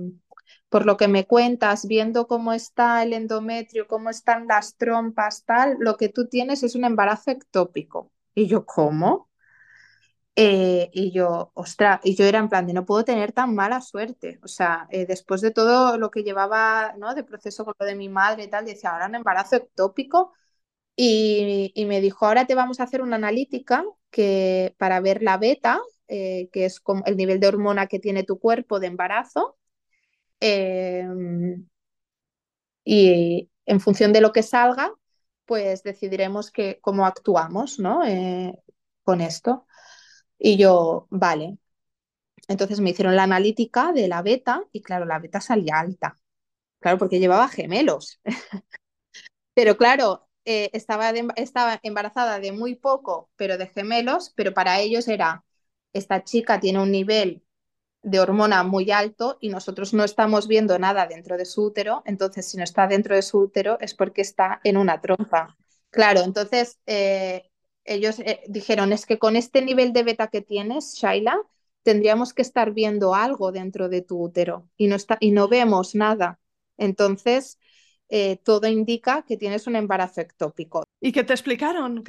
por lo que me cuentas, viendo cómo está el endometrio, cómo están las trompas, tal, lo que tú tienes es un embarazo ectópico. Y yo, ¿cómo? Eh, y yo, ostras, y yo era en plan de no puedo tener tan mala suerte. O sea, eh, después de todo lo que llevaba, ¿no? De proceso con lo de mi madre y tal, decía, ahora un embarazo ectópico. Y, y, me dijo, ahora te vamos a hacer una analítica que, para ver la beta, eh, que es el nivel de hormona que tiene tu cuerpo de embarazo. Em, y en función de lo que salga, pues decidiremos que, cómo actuamos, ¿no? Con esto. Y yo, vale. Entonces me hicieron la analítica de la beta y claro, la beta salía alta. Claro, porque llevaba gemelos. pero claro, eh, estaba, estaba embarazada de muy poco, pero de gemelos, pero para ellos era, esta chica tiene un nivel de hormona muy alto y nosotros no estamos viendo nada dentro de su útero, entonces si no está dentro de su útero es porque está en una trompa. Claro, entonces eh, ellos eh, dijeron, es que con este nivel de beta que tienes, Shaila, tendríamos que estar viendo algo dentro de tu útero y no, está, y no vemos nada. Entonces, eh, todo indica que tienes un embarazo ectópico. ¿Y qué te explicaron?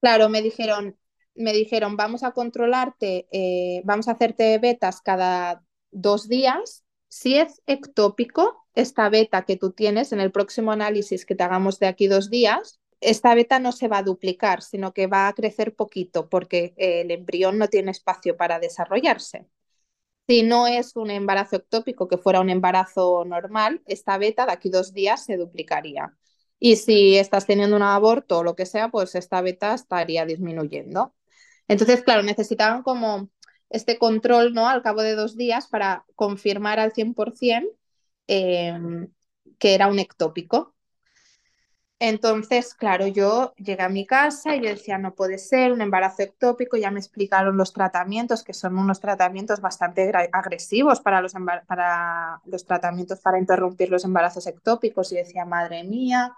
Claro, me dijeron, me dijeron, vamos a controlarte, eh, vamos a hacerte betas cada dos días. Si es ectópico, esta beta que tú tienes en el próximo análisis que te hagamos de aquí dos días, esta beta no se va a duplicar, sino que va a crecer poquito porque el embrión no tiene espacio para desarrollarse. Si no es un embarazo ectópico, que fuera un embarazo normal, esta beta de aquí dos días se duplicaría. Y si estás teniendo un aborto o lo que sea, pues esta beta estaría disminuyendo. Entonces, claro, necesitaban como este control, ¿no? Al cabo de dos días para confirmar al 100% em, que era un ectópico. Entonces, claro, yo llegué a mi casa y yo decía, no puede ser un embarazo ectópico, ya me explicaron los tratamientos, que son unos tratamientos bastante agresivos para los, para los tratamientos para interrumpir los embarazos ectópicos y decía, madre mía,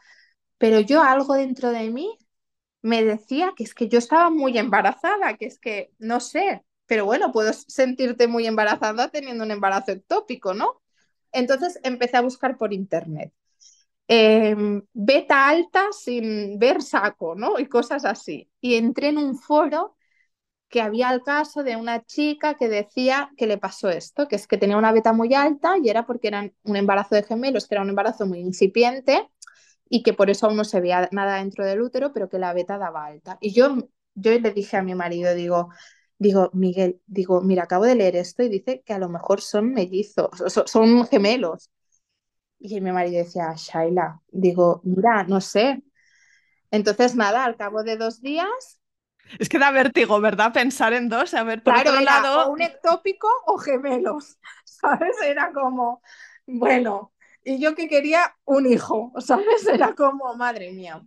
pero yo algo dentro de mí me decía que es que yo estaba muy embarazada, que es que no sé, pero bueno, puedo sentirte muy embarazada teniendo un embarazo ectópico, ¿no? Entonces empecé a buscar por internet Em, beta alta sin ver saco, ¿no? Y cosas así. Y entré en un foro que había el caso de una chica que decía que le pasó esto, que es que tenía una beta muy alta y era porque era un embarazo de gemelos, que era un embarazo muy incipiente y que por eso aún no se veía nada dentro del útero, pero que la beta daba alta. Y yo, yo le dije a mi marido, digo, digo, Miguel, digo, mira, acabo de leer esto y dice que a lo mejor son mellizos, son gemelos. Y mi marido decía, Shaila, digo, mira, no sé. Entonces, nada, al cabo de dos días. Es que da vértigo, ¿verdad? Pensar en dos. A ver, por claro, otro lado. un ectópico o gemelos, ¿sabes? Era como, bueno, y yo que quería un hijo, ¿sabes? Era como, madre mía.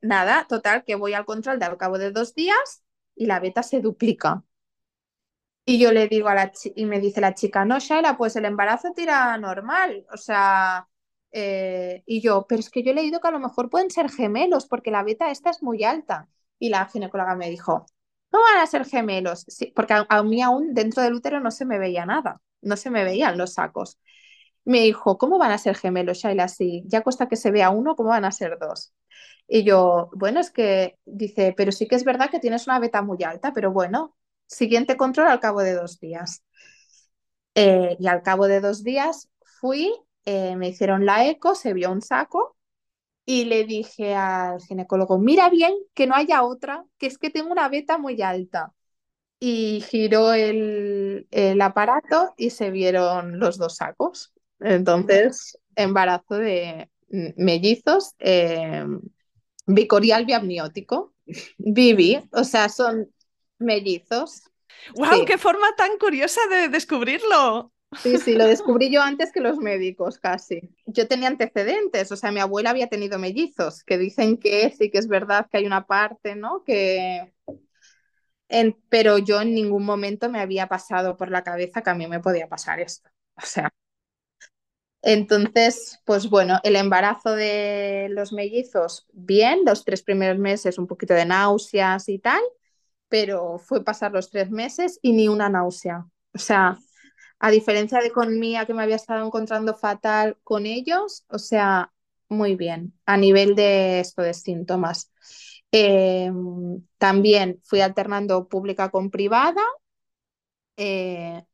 Nada, total, que voy al control de al cabo de dos días y la beta se duplica. Y yo le digo a la chica, y me dice la chica, no, Shaila, pues el embarazo tira normal. O sea, eh, y yo, pero es que yo he leído que a lo mejor pueden ser gemelos porque la beta esta es muy alta. Y la ginecóloga me dijo, no van a ser gemelos, sí, porque a, mí aún dentro del útero no se me veía nada, no se me veían los sacos. Me dijo, ¿cómo van a ser gemelos, Shaila? Si ya cuesta que se vea uno, ¿cómo van a ser dos? Y yo, bueno, es que dice, pero sí que es verdad que tienes una beta muy alta, pero bueno, siguiente control al cabo de dos días. Eh, y al cabo de dos días fui, eh, me hicieron la eco, se vio un saco y le dije al ginecólogo, mira bien que no haya otra, que es que tengo una beta muy alta. Y giró el, aparato y se vieron los dos sacos. Entonces, embarazo de mellizos, eh, bicorial biamniótico, Bibi, o sea, son mellizos. ¡Wow! ¡Qué forma tan curiosa de descubrirlo! Sí, sí, lo descubrí yo antes que los médicos, casi. Yo tenía antecedentes, o sea, mi abuela había tenido mellizos, que dicen que sí que es verdad que hay una parte, ¿no? Que... Pero yo en ningún momento me había pasado por la cabeza que a mí me podía pasar esto. O sea, entonces, pues bueno, el embarazo de los mellizos, bien, los tres primeros meses un poquito de náuseas y tal, pero fue pasar los tres meses y ni una náusea. O sea, a diferencia de con Mía, que me había estado encontrando fatal con ellos, o sea, muy bien, a nivel de esto de síntomas. Em, también fui alternando pública con privada, eh,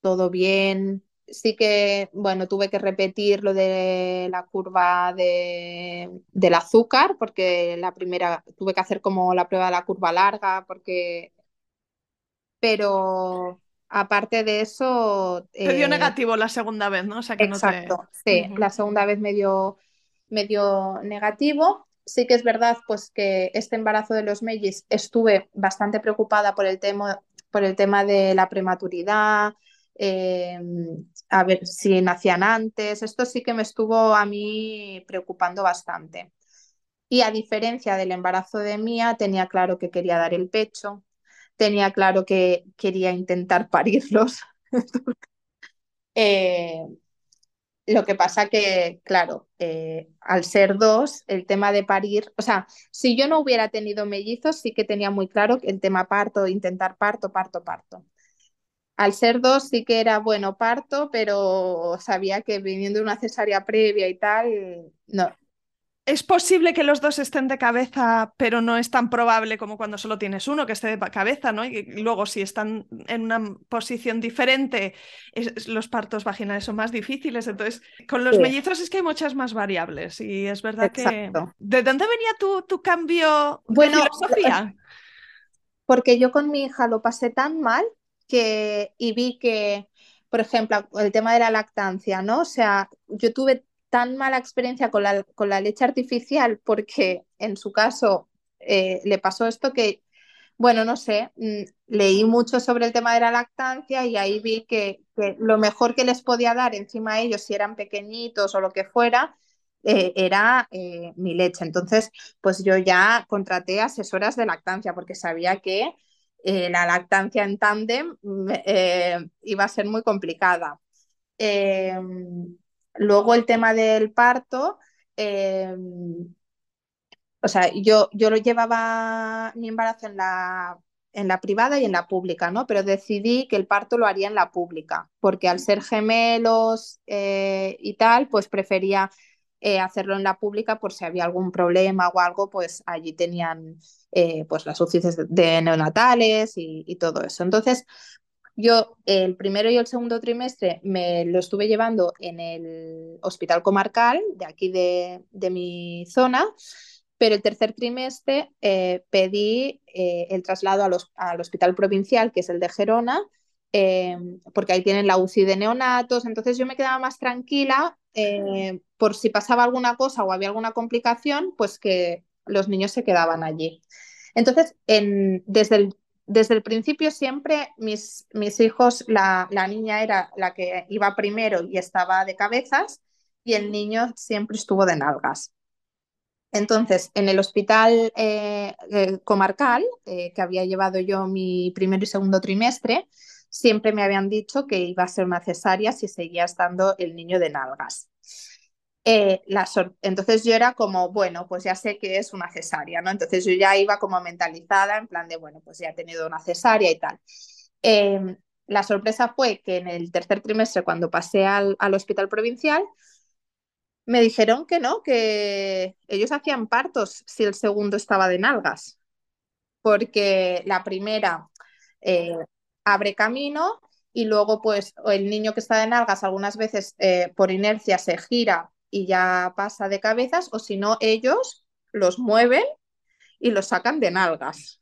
todo bien, sí que, bueno, tuve que repetir lo de la curva de, del azúcar, porque la primera tuve que hacer como la prueba de la curva larga, porque... Pero aparte de eso... Te dio eh, negativo la segunda vez, ¿no? O sea que exacto, sí, la segunda vez me dio, me dio negativo. Sí que es verdad, pues que este embarazo de los mellis estuve bastante preocupada por el tema, por el tema de la prematuridad, Em, a ver si nacían antes. Esto sí que me estuvo a mí preocupando bastante. Y a diferencia del embarazo de Mía, tenía claro que quería dar el pecho, tenía claro que quería intentar parirlos. Eh, lo que pasa que, claro, eh, al ser dos, el tema de parir, o sea, si yo no hubiera tenido mellizos, sí que tenía muy claro el tema parto, intentar parto, parto, parto. Al ser dos sí que era bueno parto, pero sabía que viniendo de una cesárea previa y tal, no, es posible que los dos estén de cabeza, pero no es tan probable como cuando solo tienes uno que esté de cabeza, ¿no? Y luego, si están en una posición diferente, los partos vaginales son más difíciles. Entonces, con los mellizos es que hay muchas más variables. Y es verdad que. ¿De dónde venía tu, tu cambio bueno, de filosofía? Porque yo con mi hija lo pasé tan mal que y vi que, por ejemplo, el tema de la lactancia, ¿no? O sea, yo tuve tan mala experiencia con la, con la leche artificial porque en su caso eh, le pasó esto que, bueno, no sé, mm, leí mucho sobre el tema de la lactancia y ahí vi que, lo mejor que les podía dar encima a ellos, si eran pequeñitos o lo que fuera, eh, era eh, mi leche. Entonces, pues yo ya contraté asesoras de lactancia porque sabía que la lactancia en tándem mm, iba a ser muy complicada. Luego el tema del parto, eh, o sea, yo, yo lo llevaba mi embarazo en la, en la privada y en la pública, ¿no? Pero decidí que el parto lo haría en la pública, porque al ser gemelos eh, y tal, pues prefería eh, hacerlo en la pública por si había algún problema o algo, pues allí tenían pues las UCIs de, neonatales y, todo eso. Entonces, yo el primero y el segundo trimestre me lo estuve llevando en el hospital comarcal de aquí de, mi zona, pero el tercer trimestre eh, pedí eh, el traslado al, hospital provincial, que es el de Gerona, eh, porque ahí tienen la UCI de neonatos, entonces yo me quedaba más tranquila por si pasaba alguna cosa o había alguna complicación, pues que los niños se quedaban allí. Entonces, en, desde el desde el principio siempre mis, mis hijos, la, niña era la que iba primero y estaba de cabezas y el niño siempre estuvo de nalgas. Entonces, en el hospital eh, eh, comarcal, eh, que había llevado yo mi primer y segundo trimestre, siempre me habían dicho que iba a ser una cesárea si seguía estando el niño de nalgas. Eh, entonces yo era como, bueno, pues ya sé que es una cesárea, ¿no? Entonces yo ya iba como mentalizada en plan de, bueno, pues ya he tenido una cesárea y tal. Em, la sorpresa fue que en el tercer trimestre, cuando pasé al, hospital provincial, me dijeron que no, que ellos hacían partos si el segundo estaba de nalgas, porque la primera eh, abre camino y luego pues el niño que está de nalgas algunas veces eh, por inercia se gira y ya pasa de cabezas, o si no, ellos los mueven y los sacan de nalgas.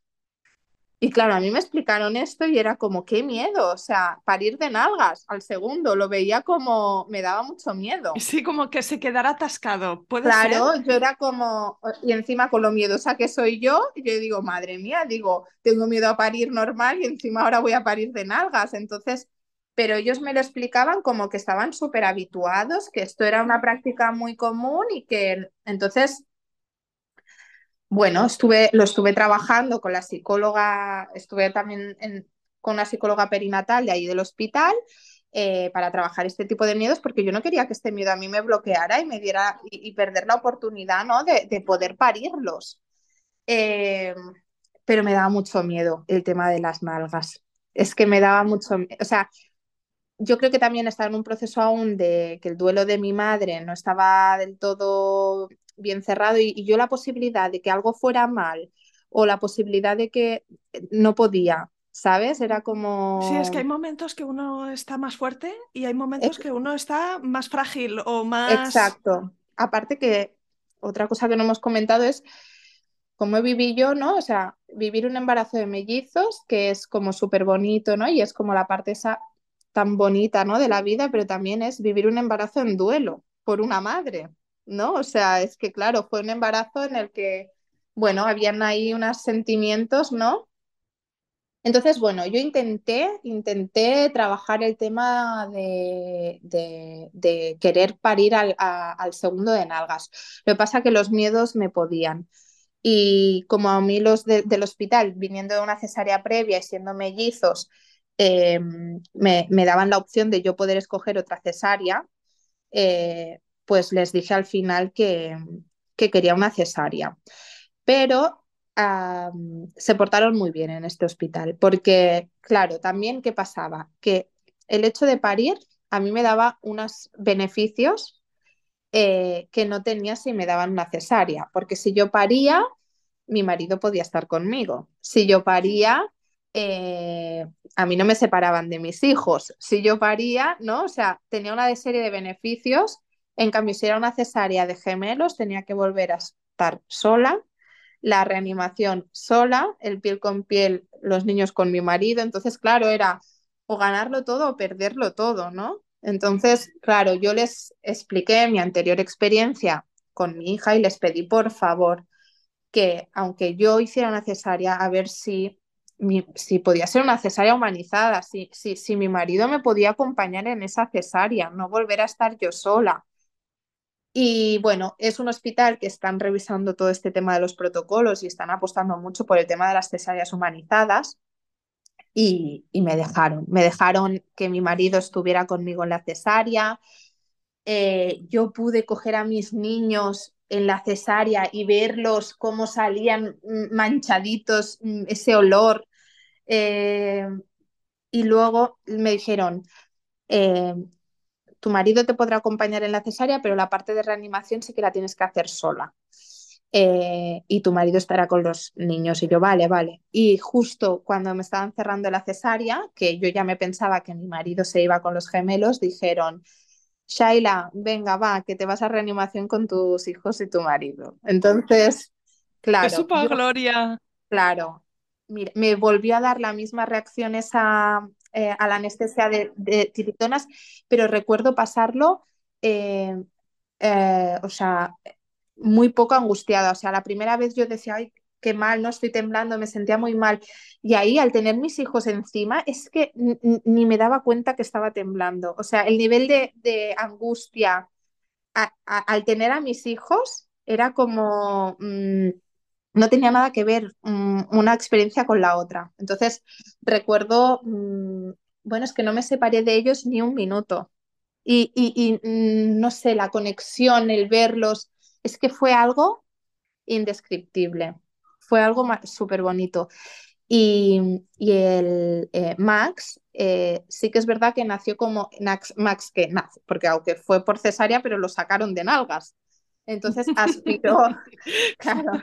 Y claro, a mí me explicaron esto y era como, qué miedo, o sea, parir de nalgas al segundo, lo veía como, me daba mucho miedo. Sí, como que se quedara atascado, ¿puede claro, yo era como, y encima con lo miedosa que soy yo, yo digo, madre mía, digo, tengo miedo a parir normal y encima ahora voy a parir de nalgas, entonces pero ellos me lo explicaban como que estaban súper habituados, que esto era una práctica muy común y que entonces, bueno, estuve, lo estuve trabajando con la psicóloga, estuve también con una psicóloga perinatal de ahí del hospital eh, para trabajar este tipo de miedos, porque yo no quería que este miedo a mí me bloqueara y me diera y, perder la oportunidad ¿no? de, poder parirlos. Eh, pero me daba mucho miedo el tema de las nalgas. Es que me daba mucho, o sea, yo creo que también estaba en un proceso aún de que el duelo de mi madre no estaba del todo bien cerrado y, yo la posibilidad de que algo fuera mal o la posibilidad de que no podía, ¿sabes? Era como... Sí, es que hay momentos que uno está más fuerte y hay momentos que uno está más frágil o más... Exacto. Aparte que otra cosa que no hemos comentado es cómo viví yo, ¿no? O sea, vivir un embarazo de mellizos, que es como súper bonito, ¿no? Y es como la parte esa tan bonita, ¿no? De la vida, pero también es vivir un embarazo en duelo por una madre, ¿no? O sea, es que claro, fue un embarazo en el que, bueno, habían ahí unos sentimientos, ¿no? Entonces, bueno, yo intenté, intenté trabajar el tema de, de, querer parir al, al, segundo de nalgas. Lo que pasa es que los miedos me podían. Y como a mí los del hospital, viniendo de una cesárea previa y siendo mellizos, Em, me, daban la opción de yo poder escoger otra cesárea, eh, pues les dije al final que, quería una cesárea. Pero se portaron muy bien en este hospital, porque, claro, también, ¿qué pasaba? Que el hecho de parir a mí me daba unos beneficios eh, que no tenía si me daban una cesárea, porque si yo paría, mi marido podía estar conmigo. Si yo paría, eh, a mí no me separaban de mis hijos. Si yo paría, ¿no? O sea, tenía una serie de beneficios. En cambio, si era una cesárea de gemelos, tenía que volver a estar sola, la reanimación sola, el piel con piel, los niños con mi marido. Entonces, claro, era o ganarlo todo o perderlo todo, ¿no? Entonces, claro, yo les expliqué mi anterior experiencia con mi hija y les pedí por favor que aunque yo hiciera una cesárea, a ver si, si podía ser una cesárea humanizada, si, si, si mi marido me podía acompañar en esa cesárea, no volver a estar yo sola. Y bueno, es un hospital que están revisando todo este tema de los protocolos y están apostando mucho por el tema de las cesáreas humanizadas. Y, me dejaron, me dejaron que mi marido estuviera conmigo en la cesárea. Eh, yo pude coger a mis niños en la cesárea y verlos cómo salían mm, manchaditos, mm, ese olor. Eh, y luego me dijeron, eh, tu marido te podrá acompañar en la cesárea, pero la parte de reanimación sí que la tienes que hacer sola. Eh, y tu marido estará con los niños. Y yo, vale, vale. Y justo cuando me estaban cerrando la cesárea, que yo ya me pensaba que mi marido se iba con los gemelos, dijeron, Shaila, venga, va, que te vas a reanimación con tus hijos y tu marido. Entonces, claro. ¡Qué supa gloria! Claro. Mira, me volvió a dar la misma reacción esa, eh, a la anestesia de, tiritonas, pero recuerdo pasarlo, eh, eh, o sea, muy poco angustiada. O sea, la primera vez yo decía, ay, qué mal, no estoy temblando, me sentía muy mal. Y ahí, al tener mis hijos encima, es que ni me daba cuenta que estaba temblando. O sea, el nivel de, angustia al tener a mis hijos era como... Mm, no tenía nada que ver mm, una experiencia con la otra. Entonces, recuerdo, mm, bueno, es que no me separé de ellos ni un minuto. Y, y, no sé, la conexión, el verlos, es que fue algo indescriptible fue algo súper bonito. Y, el eh, Max, eh, sí que es verdad que nació como Max, Max que nace, porque aunque fue por cesárea, pero lo sacaron de nalgas. Entonces aspiró, claro,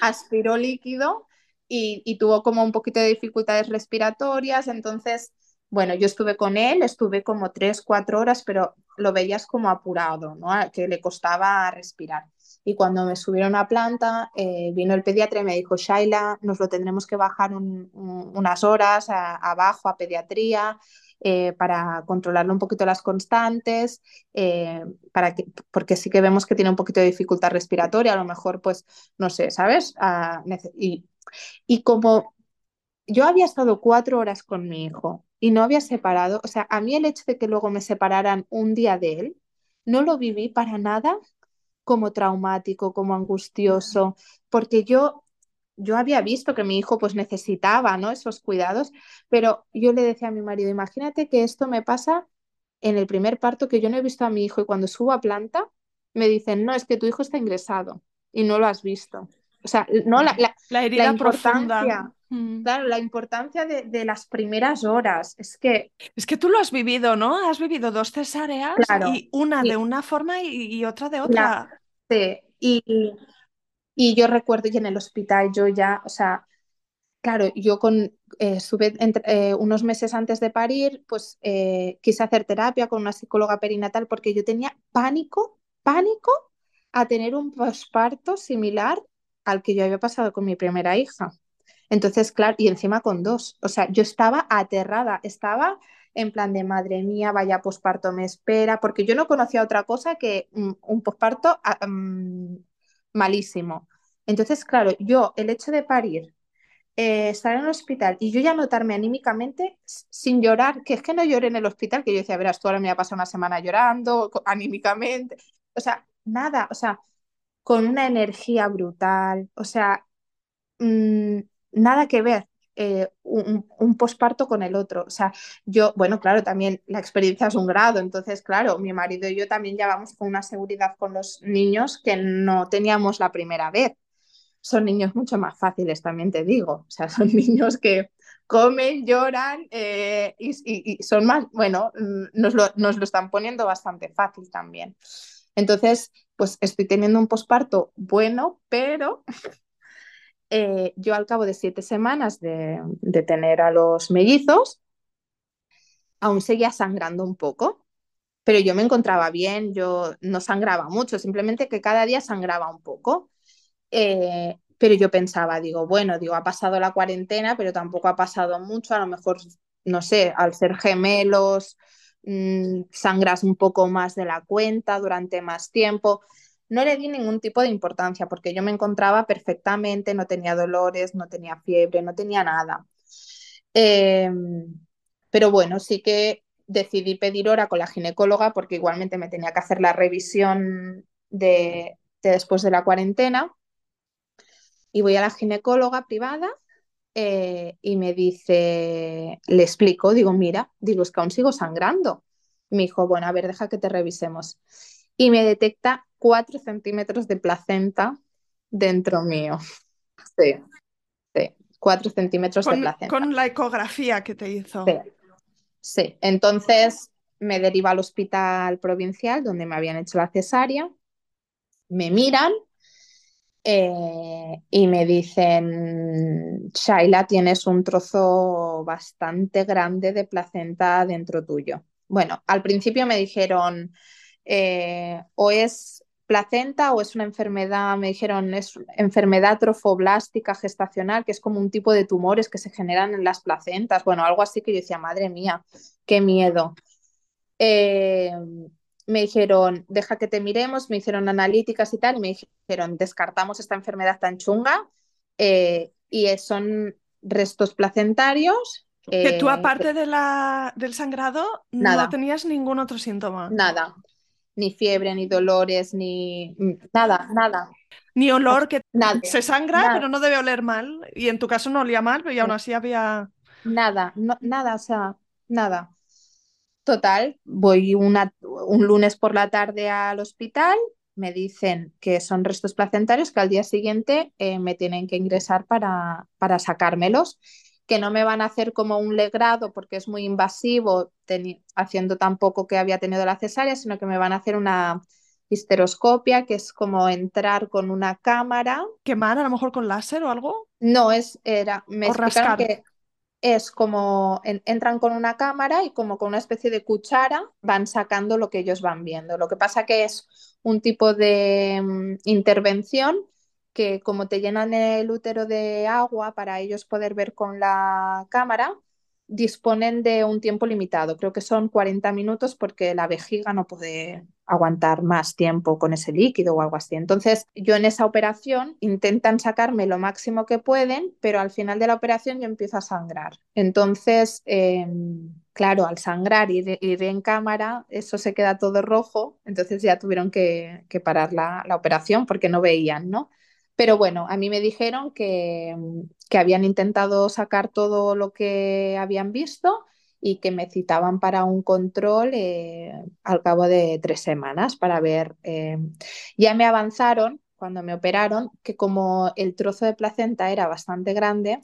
aspiró líquido y, tuvo como un poquito de dificultades respiratorias. Entonces, bueno, yo estuve con él, estuve como tres, cuatro horas, pero lo veías como apurado, ¿no? Que le costaba respirar. Y cuando me subieron a planta, eh, vino el pediatra y me dijo, Shaila, nos lo tendremos que bajar unas horas abajo a pediatría eh, para controlarle un poquito las constantes, eh, para que, porque sí que vemos que tiene un poquito de dificultad respiratoria, a lo mejor, pues, no sé, ¿sabes? Ah, y, y como yo había estado cuatro horas con mi hijo y no había separado, o sea, a mí el hecho de que luego me separaran un día de él, no lo viví para nada como traumático, como angustioso, porque yo, yo había visto que mi hijo pues necesitaba ¿no? esos cuidados, pero yo le decía a mi marido, imagínate que esto me pasa en el primer parto, que yo no he visto a mi hijo y cuando subo a planta me dicen, no, es que tu hijo está ingresado y no lo has visto. O sea, no la, la, herida importancia, mm. Claro, la importancia de, las primeras horas. Es que. Es que tú lo has vivido, ¿no? Has vivido dos cesáreas y una de una forma y, otra de otra. sí, y, y, yo recuerdo que en el hospital yo ya, o sea, claro, yo con. Eh, estuve eh, unos meses antes de parir, pues eh, quise hacer terapia con una psicóloga perinatal porque yo tenía pánico, pánico a tener un posparto similar al que yo había pasado con mi primera hija. Entonces, claro, y encima con dos. O sea, yo estaba aterrada, estaba en plan de madre mía, vaya posparto me espera, porque yo no conocía otra cosa que un posparto ah, mm, malísimo. Entonces, claro, yo el hecho de parir, eh, estar en el hospital y yo ya notarme anímicamente sin llorar, que es que no lloré en el hospital, que yo decía, verás, tú ahora me ha pasado una semana llorando anímicamente, o sea, nada, o sea, con una energía brutal, o sea, mm, nada que ver eh, un, posparto con el otro. O sea, yo, bueno, claro, también la experiencia es un grado, entonces, claro, mi marido y yo también ya vamos con una seguridad con los niños que no teníamos la primera vez. son niños mucho más fáciles, también te digo. O sea, son niños que comen, lloran eh, y, son más, bueno, mm, nos lo, nos lo están poniendo bastante fácil también. Entonces, pues estoy teniendo un posparto bueno, pero eh, yo al cabo de siete semanas de, tener a los mellizos, aún seguía sangrando un poco, pero yo me encontraba bien, yo no sangraba mucho, simplemente que cada día sangraba un poco. Eh, pero yo pensaba, digo, bueno, digo, ha pasado la cuarentena, pero tampoco ha pasado mucho, a lo mejor, no sé, al ser gemelos, mmm, sangras un poco más de la cuenta durante más tiempo. No le di ningún tipo de importancia porque yo me encontraba perfectamente, no tenía dolores, no tenía fiebre, no tenía nada. Eh, pero bueno, sí que decidí pedir hora con la ginecóloga porque igualmente me tenía que hacer la revisión de después de la cuarentena y voy a la ginecóloga privada eh, y me dice, le explico, digo, mira, digo, es que aún sigo sangrando. Me dijo, bueno, a ver, deja que te revisemos. Y me detecta cuatro centímetros de placenta dentro mío. Sí, sí, cuatro centímetros de placenta. Con la ecografía que te hizo. Sí, sí. entonces me deriva al hospital provincial donde me habían hecho la cesárea, me miran eh, y me dicen, Shaila, tienes un trozo bastante grande de placenta dentro tuyo. Bueno, al principio me dijeron, eh, o es placenta o es una enfermedad, me dijeron, es enfermedad trofoblástica gestacional, que es como un tipo de tumores que se generan en las placentas. Bueno, algo así que yo decía, madre mía, qué miedo. Eh, me dijeron, deja que te miremos, me hicieron analíticas y tal, y me dijeron, descartamos esta enfermedad tan chunga eh, y son restos placentarios. que tú eh, aparte de la, del sangrado no tenías ningún otro síntoma. Nada, ni fiebre, ni dolores, ni nada, nada. Ni olor, que se sangra, pero no debe oler mal. Y en tu caso no olía mal, pero aún así había... Nada, nada, o sea, nada. Total, voy una, un lunes por la tarde al hospital, me dicen que son restos placentarios, que al día siguiente eh, me tienen que ingresar para, para sacármelos, que no me van a hacer como un legrado porque es muy invasivo, haciendo tan poco que había tenido la cesárea, sino que me van a hacer una histeroscopia, que es como entrar con una cámara. ¿Quemar a lo mejor con láser o algo? No, es, era, me explicaron que es como entran con una cámara y como con una especie de cuchara van sacando lo que ellos van viendo. Lo que pasa que es un tipo de mm, intervención que como te llenan el útero de agua para ellos poder ver con la cámara, disponen de un tiempo limitado. Creo que son 40 minutos porque la vejiga no puede aguantar más tiempo con ese líquido o algo así. Entonces, yo en esa operación intentan sacarme lo máximo que pueden, pero al final de la operación yo empiezo a sangrar. Entonces, em, claro, al sangrar y ir en cámara, eso se queda todo rojo, entonces ya tuvieron que, parar la, la operación porque no veían, ¿no? Pero bueno, a mí me dijeron que, habían intentado sacar todo lo que habían visto y que me citaban para un control eh, al cabo de tres semanas para ver. Eh, ya me avanzaron cuando me operaron que como el trozo de placenta era bastante grande,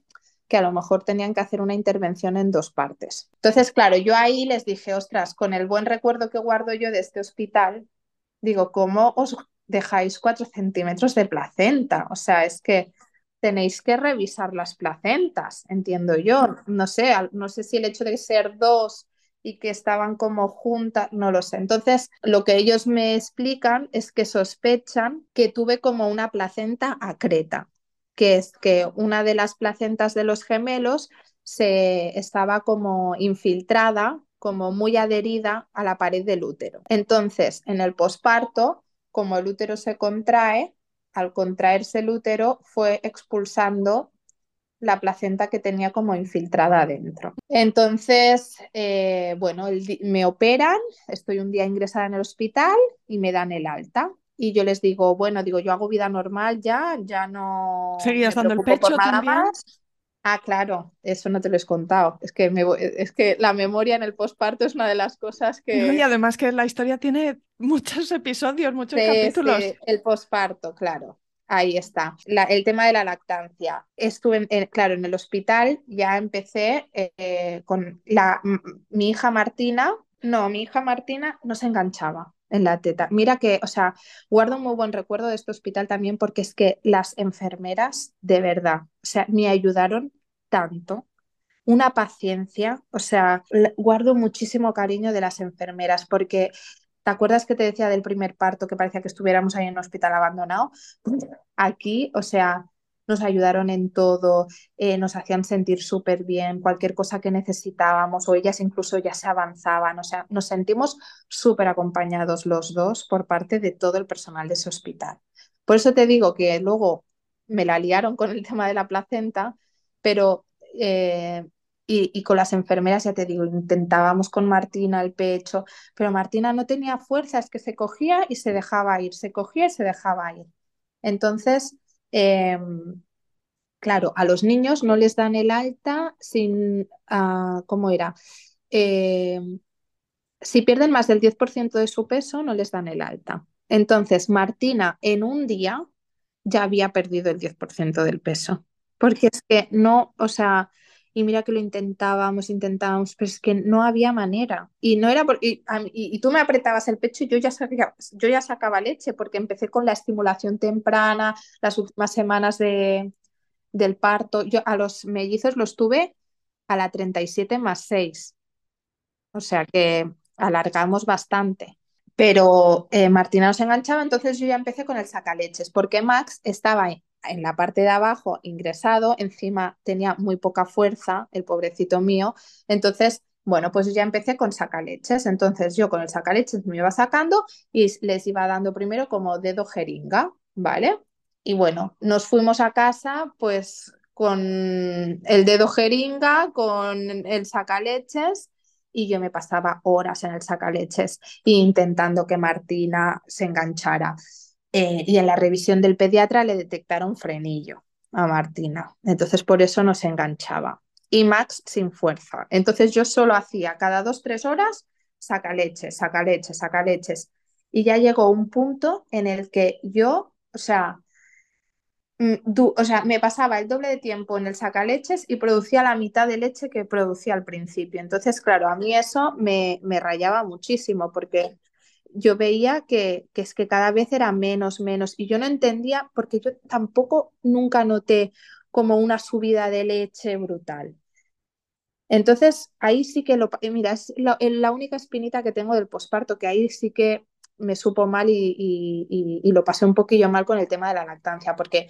que a lo mejor tenían que hacer una intervención en dos partes. Entonces, claro, yo ahí les dije, ostras, con el buen recuerdo que guardo yo de este hospital, digo, ¿cómo os dejáis cuatro centímetros de placenta? O sea, es que tenéis que revisar las placentas, entiendo yo. No sé, no sé si el hecho de ser dos y que estaban como juntas, no lo sé. Entonces, lo que ellos me explican es que sospechan que tuve como una placenta acreta, que es que una de las placentas de los gemelos se estaba como infiltrada, como muy adherida a la pared del útero. Entonces, en el posparto, como el útero se contrae, al contraerse el útero fue expulsando la placenta que tenía como infiltrada adentro. Entonces, eh, bueno, me operan, estoy un día ingresada en el hospital y me dan el alta. Y yo les digo, bueno, digo, yo hago vida normal ya, ya no. ¿Seguías dando el pecho también? Más. Ah, claro, eso no te lo he contado. Es que, es que la memoria en el posparto es una de las cosas que... y además que la historia tiene muchos episodios, muchos capítulos. el posparto, claro. Ahí está. el tema de la lactancia. Estuve, claro, en el hospital ya empecé eh, con la, mi hija Martina. No, mi hija Martina no se enganchaba en la teta. Mira que, o sea, guardo un muy buen recuerdo de este hospital también porque es que las enfermeras, de verdad, o sea, me ayudaron tanto. Una paciencia, o sea, guardo muchísimo cariño de las enfermeras porque ¿Te acuerdas que te decía del primer parto que parecía que estuviéramos ahí en un hospital abandonado? Aquí, o sea, nos ayudaron en todo, eh, nos hacían sentir súper bien, cualquier cosa que necesitábamos, o ellas incluso ya se avanzaban, o sea, nos sentimos súper acompañados los dos por parte de todo el personal de ese hospital. Por eso te digo que luego me la liaron con el tema de la placenta, pero eh, y, con las enfermeras, ya te digo, intentábamos con Martina el pecho, pero Martina no tenía fuerza, es que se cogía y se dejaba ir, se cogía y se dejaba ir. Entonces, em, claro, a los niños no les dan el alta sin, uh, ¿cómo era? Em, si pierden más del 10% de su peso, no les dan el alta. Entonces, Martina en un día ya había perdido el 10% del peso, porque es que no, o sea, y mira que lo intentábamos, intentábamos, pero es que no había manera. Y no era porque, y, tú me apretabas el pecho y yo ya, yo ya sacaba leche porque empecé con la estimulación temprana, las últimas semanas de, del parto. Yo a los mellizos los tuve a la 37 más 6. O sea que alargamos bastante. Pero eh, Martina nos enganchaba, entonces yo ya empecé con el sacaleches, porque Max estaba en la parte de abajo ingresado, encima tenía muy poca fuerza, el pobrecito mío, entonces, bueno, pues ya empecé con sacaleches, entonces yo con el sacaleches me iba sacando y les iba dando primero como dedo jeringa, ¿vale? Y bueno, nos fuimos a casa pues con el dedo jeringa, con el sacaleches y yo me pasaba horas en el sacaleches intentando que Martina se enganchara. Eh, y en la revisión del pediatra le detectaron frenillo a Martina. Entonces por eso no se enganchaba. Y Max sin fuerza. Entonces yo solo hacía cada dos, tres horas saca leches, saca leches, saca leches. Y ya llegó un punto en el que yo, o sea, mm, o sea, me pasaba el doble de tiempo en el sacaleches y producía la mitad de leche que producía al principio. Entonces, claro, a mí eso me, me rayaba muchísimo porque yo veía que, es que cada vez era menos, menos, y yo no entendía porque yo tampoco nunca noté como una subida de leche brutal. Entonces, ahí sí que lo, mira, es la, única espinita que tengo del posparto, que ahí sí que me supo mal y, y, lo pasé un poquillo mal con el tema de la lactancia, porque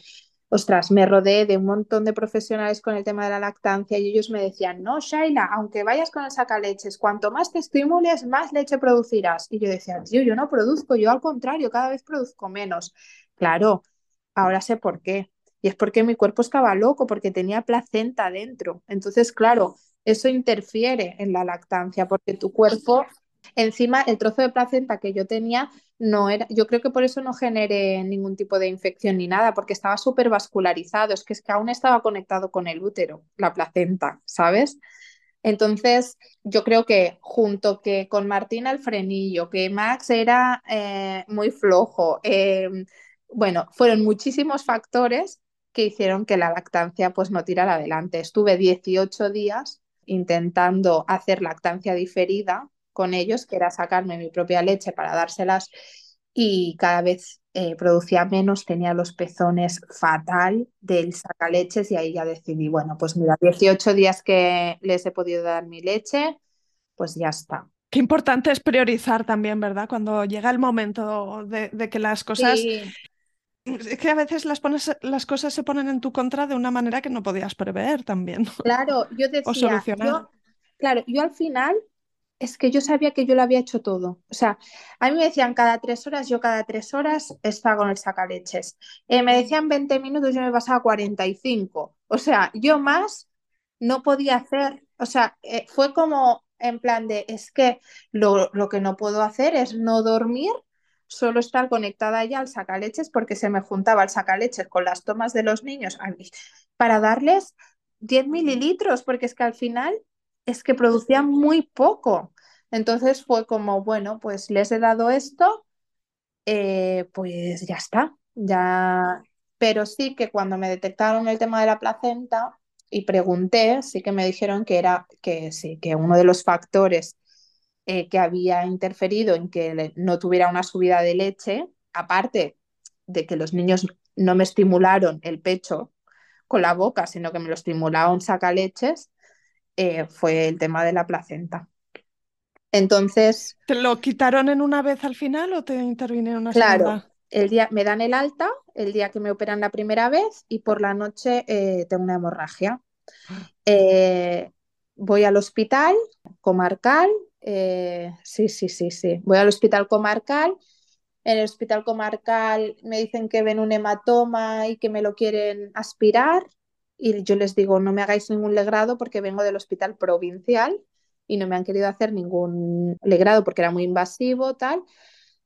ostras, me rodeé de un montón de profesionales con el tema de la lactancia y ellos me decían, no, Shaila, aunque vayas con el sacaleches, cuanto más te estimules, más leche producirás. Y yo decía, tío, yo no produzco, yo al contrario, cada vez produzco menos. Claro, ahora sé por qué. Y es porque mi cuerpo estaba loco, porque tenía placenta dentro. Entonces, claro, eso interfiere en la lactancia, porque tu cuerpo Encima, el trozo de placenta que yo tenía no era, yo creo que por eso no generé ningún tipo de infección ni nada, porque estaba súper vascularizado, es que, es que aún estaba conectado con el útero, la placenta, ¿sabes? Entonces, yo creo que junto que con Martina el frenillo, que Max era eh, muy flojo, em, bueno, fueron muchísimos factores que hicieron que la lactancia pues no tirara adelante. Estuve 18 días intentando hacer lactancia diferida con ellos, que era sacarme mi propia leche para dárselas y cada vez eh, producía menos, tenía los pezones fatal del sacaleches y ahí ya decidí, bueno, pues mira, 18 días que les he podido dar mi leche, pues ya está. Qué importante es priorizar también, ¿verdad? Cuando llega el momento de, que las cosas... Es que a veces las, pones, las cosas se ponen en tu contra de una manera que no podías prever también. Claro, yo decía, o solucionar. claro, yo al final es que yo sabía que yo lo había hecho todo. O sea, a mí me decían cada tres horas, yo cada tres horas estaba con el sacaleches. Eh, me decían 20 minutos, yo me pasaba 45. O sea, yo más no podía hacer. O sea, eh, fue como en plan de, es que lo, lo, que no puedo hacer es no dormir, solo estar conectada ya al sacaleches porque se me juntaba el sacaleches con las tomas de los niños para darles 10 mililitros, porque es que al final es que producía muy poco. Entonces fue como, bueno, pues les he dado esto, eh, pues ya está, ya. pero sí que cuando me detectaron el tema de la placenta y pregunté, sí que me dijeron que era que sí, que uno de los factores eh, que había interferido en que no tuviera una subida de leche, aparte de que los niños no me estimularon el pecho con la boca, sino que me lo estimularon sacaleches, eh, fue el tema de la placenta. Entonces. ¿Te lo quitaron en una vez al final o te intervinieron una claro, el día me dan el alta, el día que me operan la primera vez, y por la noche eh, tengo una hemorragia. Eh, voy al hospital comarcal, sí, sí, sí, sí. Voy al hospital comarcal en el hospital comarcal me dicen que ven un hematoma y que me lo quieren aspirar y yo les digo, no me hagáis ningún legrado porque vengo del hospital provincial y no me han querido hacer ningún legrado porque era muy invasivo, tal.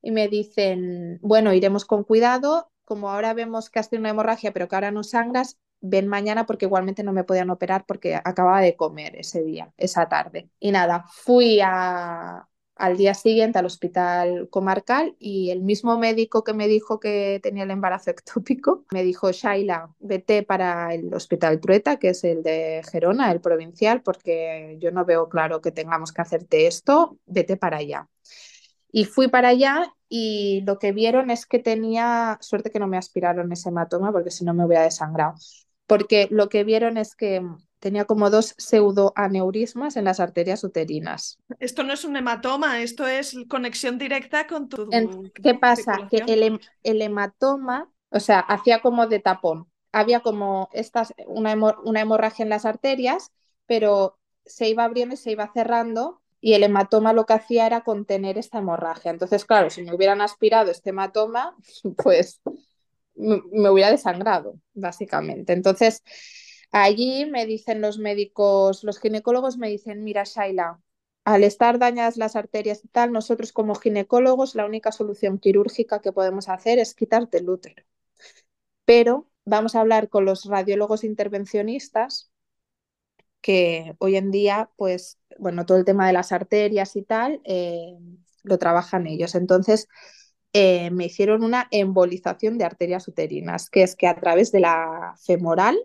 Y me dicen, bueno, iremos con cuidado, como ahora vemos que has tenido una hemorragia pero que ahora no sangras, ven mañana porque igualmente no me podían operar porque acababa de comer ese día, esa tarde. Y nada, fui a, al día siguiente al hospital comarcal y el mismo médico que me dijo que tenía el embarazo ectópico me dijo, Shaila, vete para el hospital Trueta, que es el de Gerona, el provincial, porque yo no veo claro que tengamos que hacerte esto, vete para allá. Y fui para allá y lo que vieron es que tenía suerte que no me aspiraron ese hematoma porque si no me hubiera desangrado. Porque lo que vieron es que tenía como dos pseudoaneurismas en las arterias uterinas. Esto no es un hematoma, esto es conexión directa con tu. ¿Qué pasa? Que el, el, hematoma, o sea, hacía como de tapón. Había como estas, una, una hemorragia en las arterias, pero se iba abriendo y se iba cerrando y el hematoma lo que hacía era contener esta hemorragia. Entonces, claro, si me hubieran aspirado este hematoma, pues me hubiera desangrado, básicamente. Entonces, Allí me dicen los médicos, los ginecólogos me dicen, mira Shaila, al estar dañadas las arterias y tal, nosotros como ginecólogos la única solución quirúrgica que podemos hacer es quitarte el útero. Pero vamos a hablar con los radiólogos intervencionistas que hoy en día, pues, bueno, todo el tema de las arterias y tal, eh, lo trabajan ellos. Entonces, eh, me hicieron una embolización de arterias uterinas, que es que a través de la femoral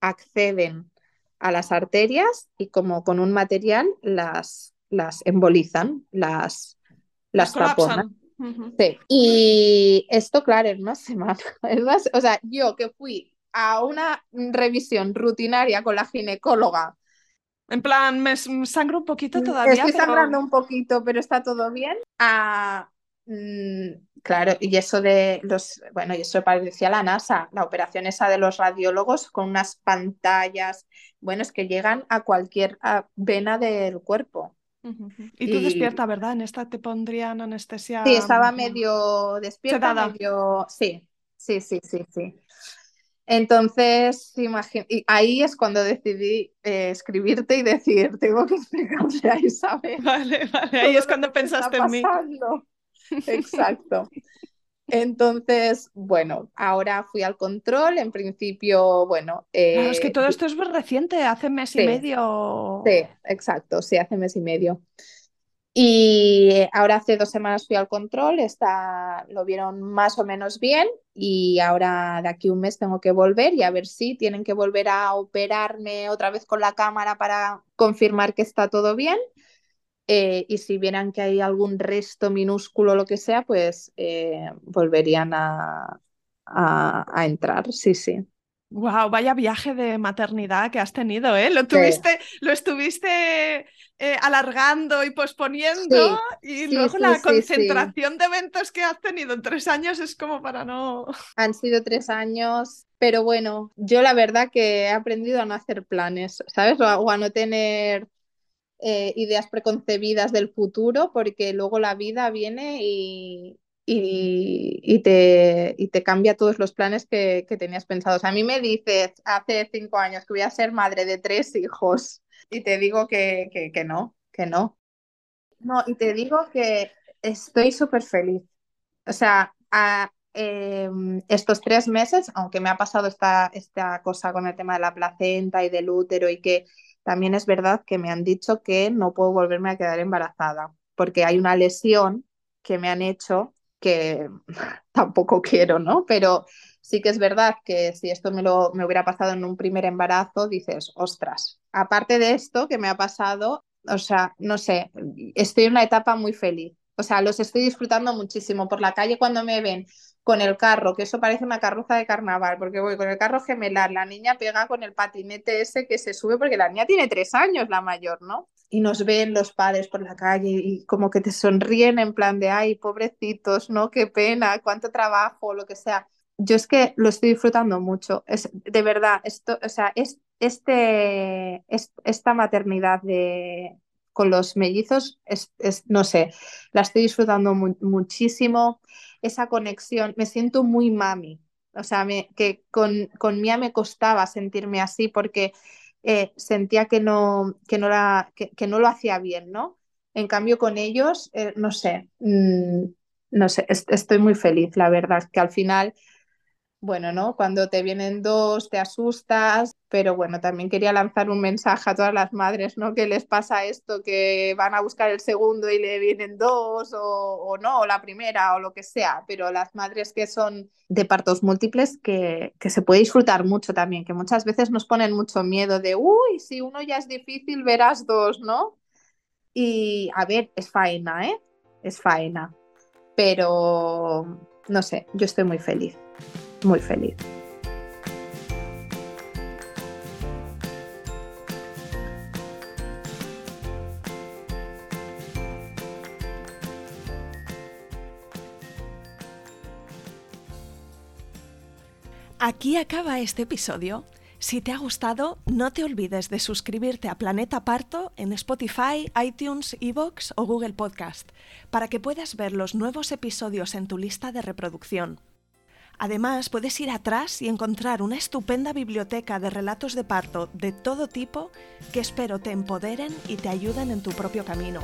acceden a las arterias y como con un material las, las embolizan, las, las, taponan. sí. Y esto, claro, en una semana. o sea, yo que fui a una revisión rutinaria con la ginecóloga. En plan, me sangro un poquito todavía. Estoy sangrando un poquito, pero está todo bien. A Mm, claro, y eso de los, bueno, y eso parecía la NASA, la operación esa de los radiólogos con unas pantallas, bueno, es que llegan a cualquier vena del cuerpo. Y tú despierta, ¿verdad? En esta te pondrían anestesia. Sí, estaba medio despierta, medio. Sí, sí, sí, sí, sí. Entonces, y ahí es cuando decidí eh, escribirte y decir, tengo que explicarle a Isabel. Vale, vale, ahí es cuando pensaste en mí. Exacto. Entonces, bueno, ahora fui al control, en principio, bueno... es que eh, todo esto es muy reciente, hace mes y medio. Sí, exacto, sí, hace mes y medio. Y ahora hace dos semanas fui al control, está, lo vieron más o menos bien y ahora de aquí un mes tengo que volver y a ver si tienen que volver a operarme otra vez con la cámara para confirmar que está todo bien eh, y si vieran que hay algún resto minúsculo o lo que sea, pues eh, volverían a, a, entrar, sí, sí. Wow, vaya viaje de maternidad que has tenido, ¿eh? Lo tuviste, lo estuviste eh, alargando y posponiendo y luego la concentración de eventos que has tenido en tres años es como para no. Han sido tres años, pero bueno, yo la verdad que he aprendido a no hacer planes, ¿sabes? o a no tener eh, ideas preconcebidas del futuro, porque luego la vida viene y, y, te, y te cambia todos los planes que, tenías pensados. A mí me dices hace cinco años que voy a ser madre de tres hijos y te digo que, que, no, que no. No, y te digo que estoy súper feliz. O sea, em, estos tres meses, aunque me ha pasado esta, esta cosa con el tema de la placenta y del útero y que también es verdad que me han dicho que no puedo volverme a quedar embarazada porque hay una lesión que me han hecho que tampoco quiero, ¿no? Pero Sí que es verdad que si esto me, lo, me hubiera pasado en un primer embarazo, dices, ostras, aparte de esto que me ha pasado, o sea, no sé, estoy en una etapa muy feliz. O sea, los estoy disfrutando muchísimo. Por la calle cuando me ven con el carro, que eso parece una carroza de carnaval, porque voy con el carro gemelar, la niña pega con el patinete ese que se sube, porque la niña tiene tres años, la mayor, ¿no? Y nos ven los padres por la calle y como que te sonríen en plan de, ay, pobrecitos, ¿no? Qué pena, cuánto trabajo, lo que sea. Yo es que lo estoy disfrutando mucho, es, de verdad, esto, o sea, es, este, es, esta maternidad de, con los mellizos, es, no sé, la estoy disfrutando muchísimo, esa conexión, me siento muy mami, o sea, que con, con Mía me costaba sentirme así porque eh, sentía que no, que, no la, que, no lo hacía bien, ¿no? En cambio, con ellos, eh, no sé, mm, no sé, estoy muy feliz, la verdad, que al final bueno, ¿no? Cuando te vienen dos, te asustas, pero bueno, también quería lanzar un mensaje a todas las madres, ¿no? Que les pasa esto, que van a buscar el segundo y le vienen dos, o, no, o la primera, o lo que sea, pero las madres que son de partos múltiples, que, que se puede disfrutar mucho también, que muchas veces nos ponen mucho miedo de, uy, si uno ya es difícil, verás dos, ¿no? Y a ver, es faena, ¿eh? Es faena, pero no sé, yo estoy muy feliz muy feliz. Aquí acaba este episodio. Si te ha gustado, no te olvides de suscribirte a Planeta Parto en Spotify, iTunes, Evox o Google Podcast, para que puedas ver los nuevos episodios en tu lista de reproducción. Además, puedes ir atrás y encontrar una estupenda biblioteca de relatos de parto de todo tipo que espero te empoderen y te ayuden en tu propio camino.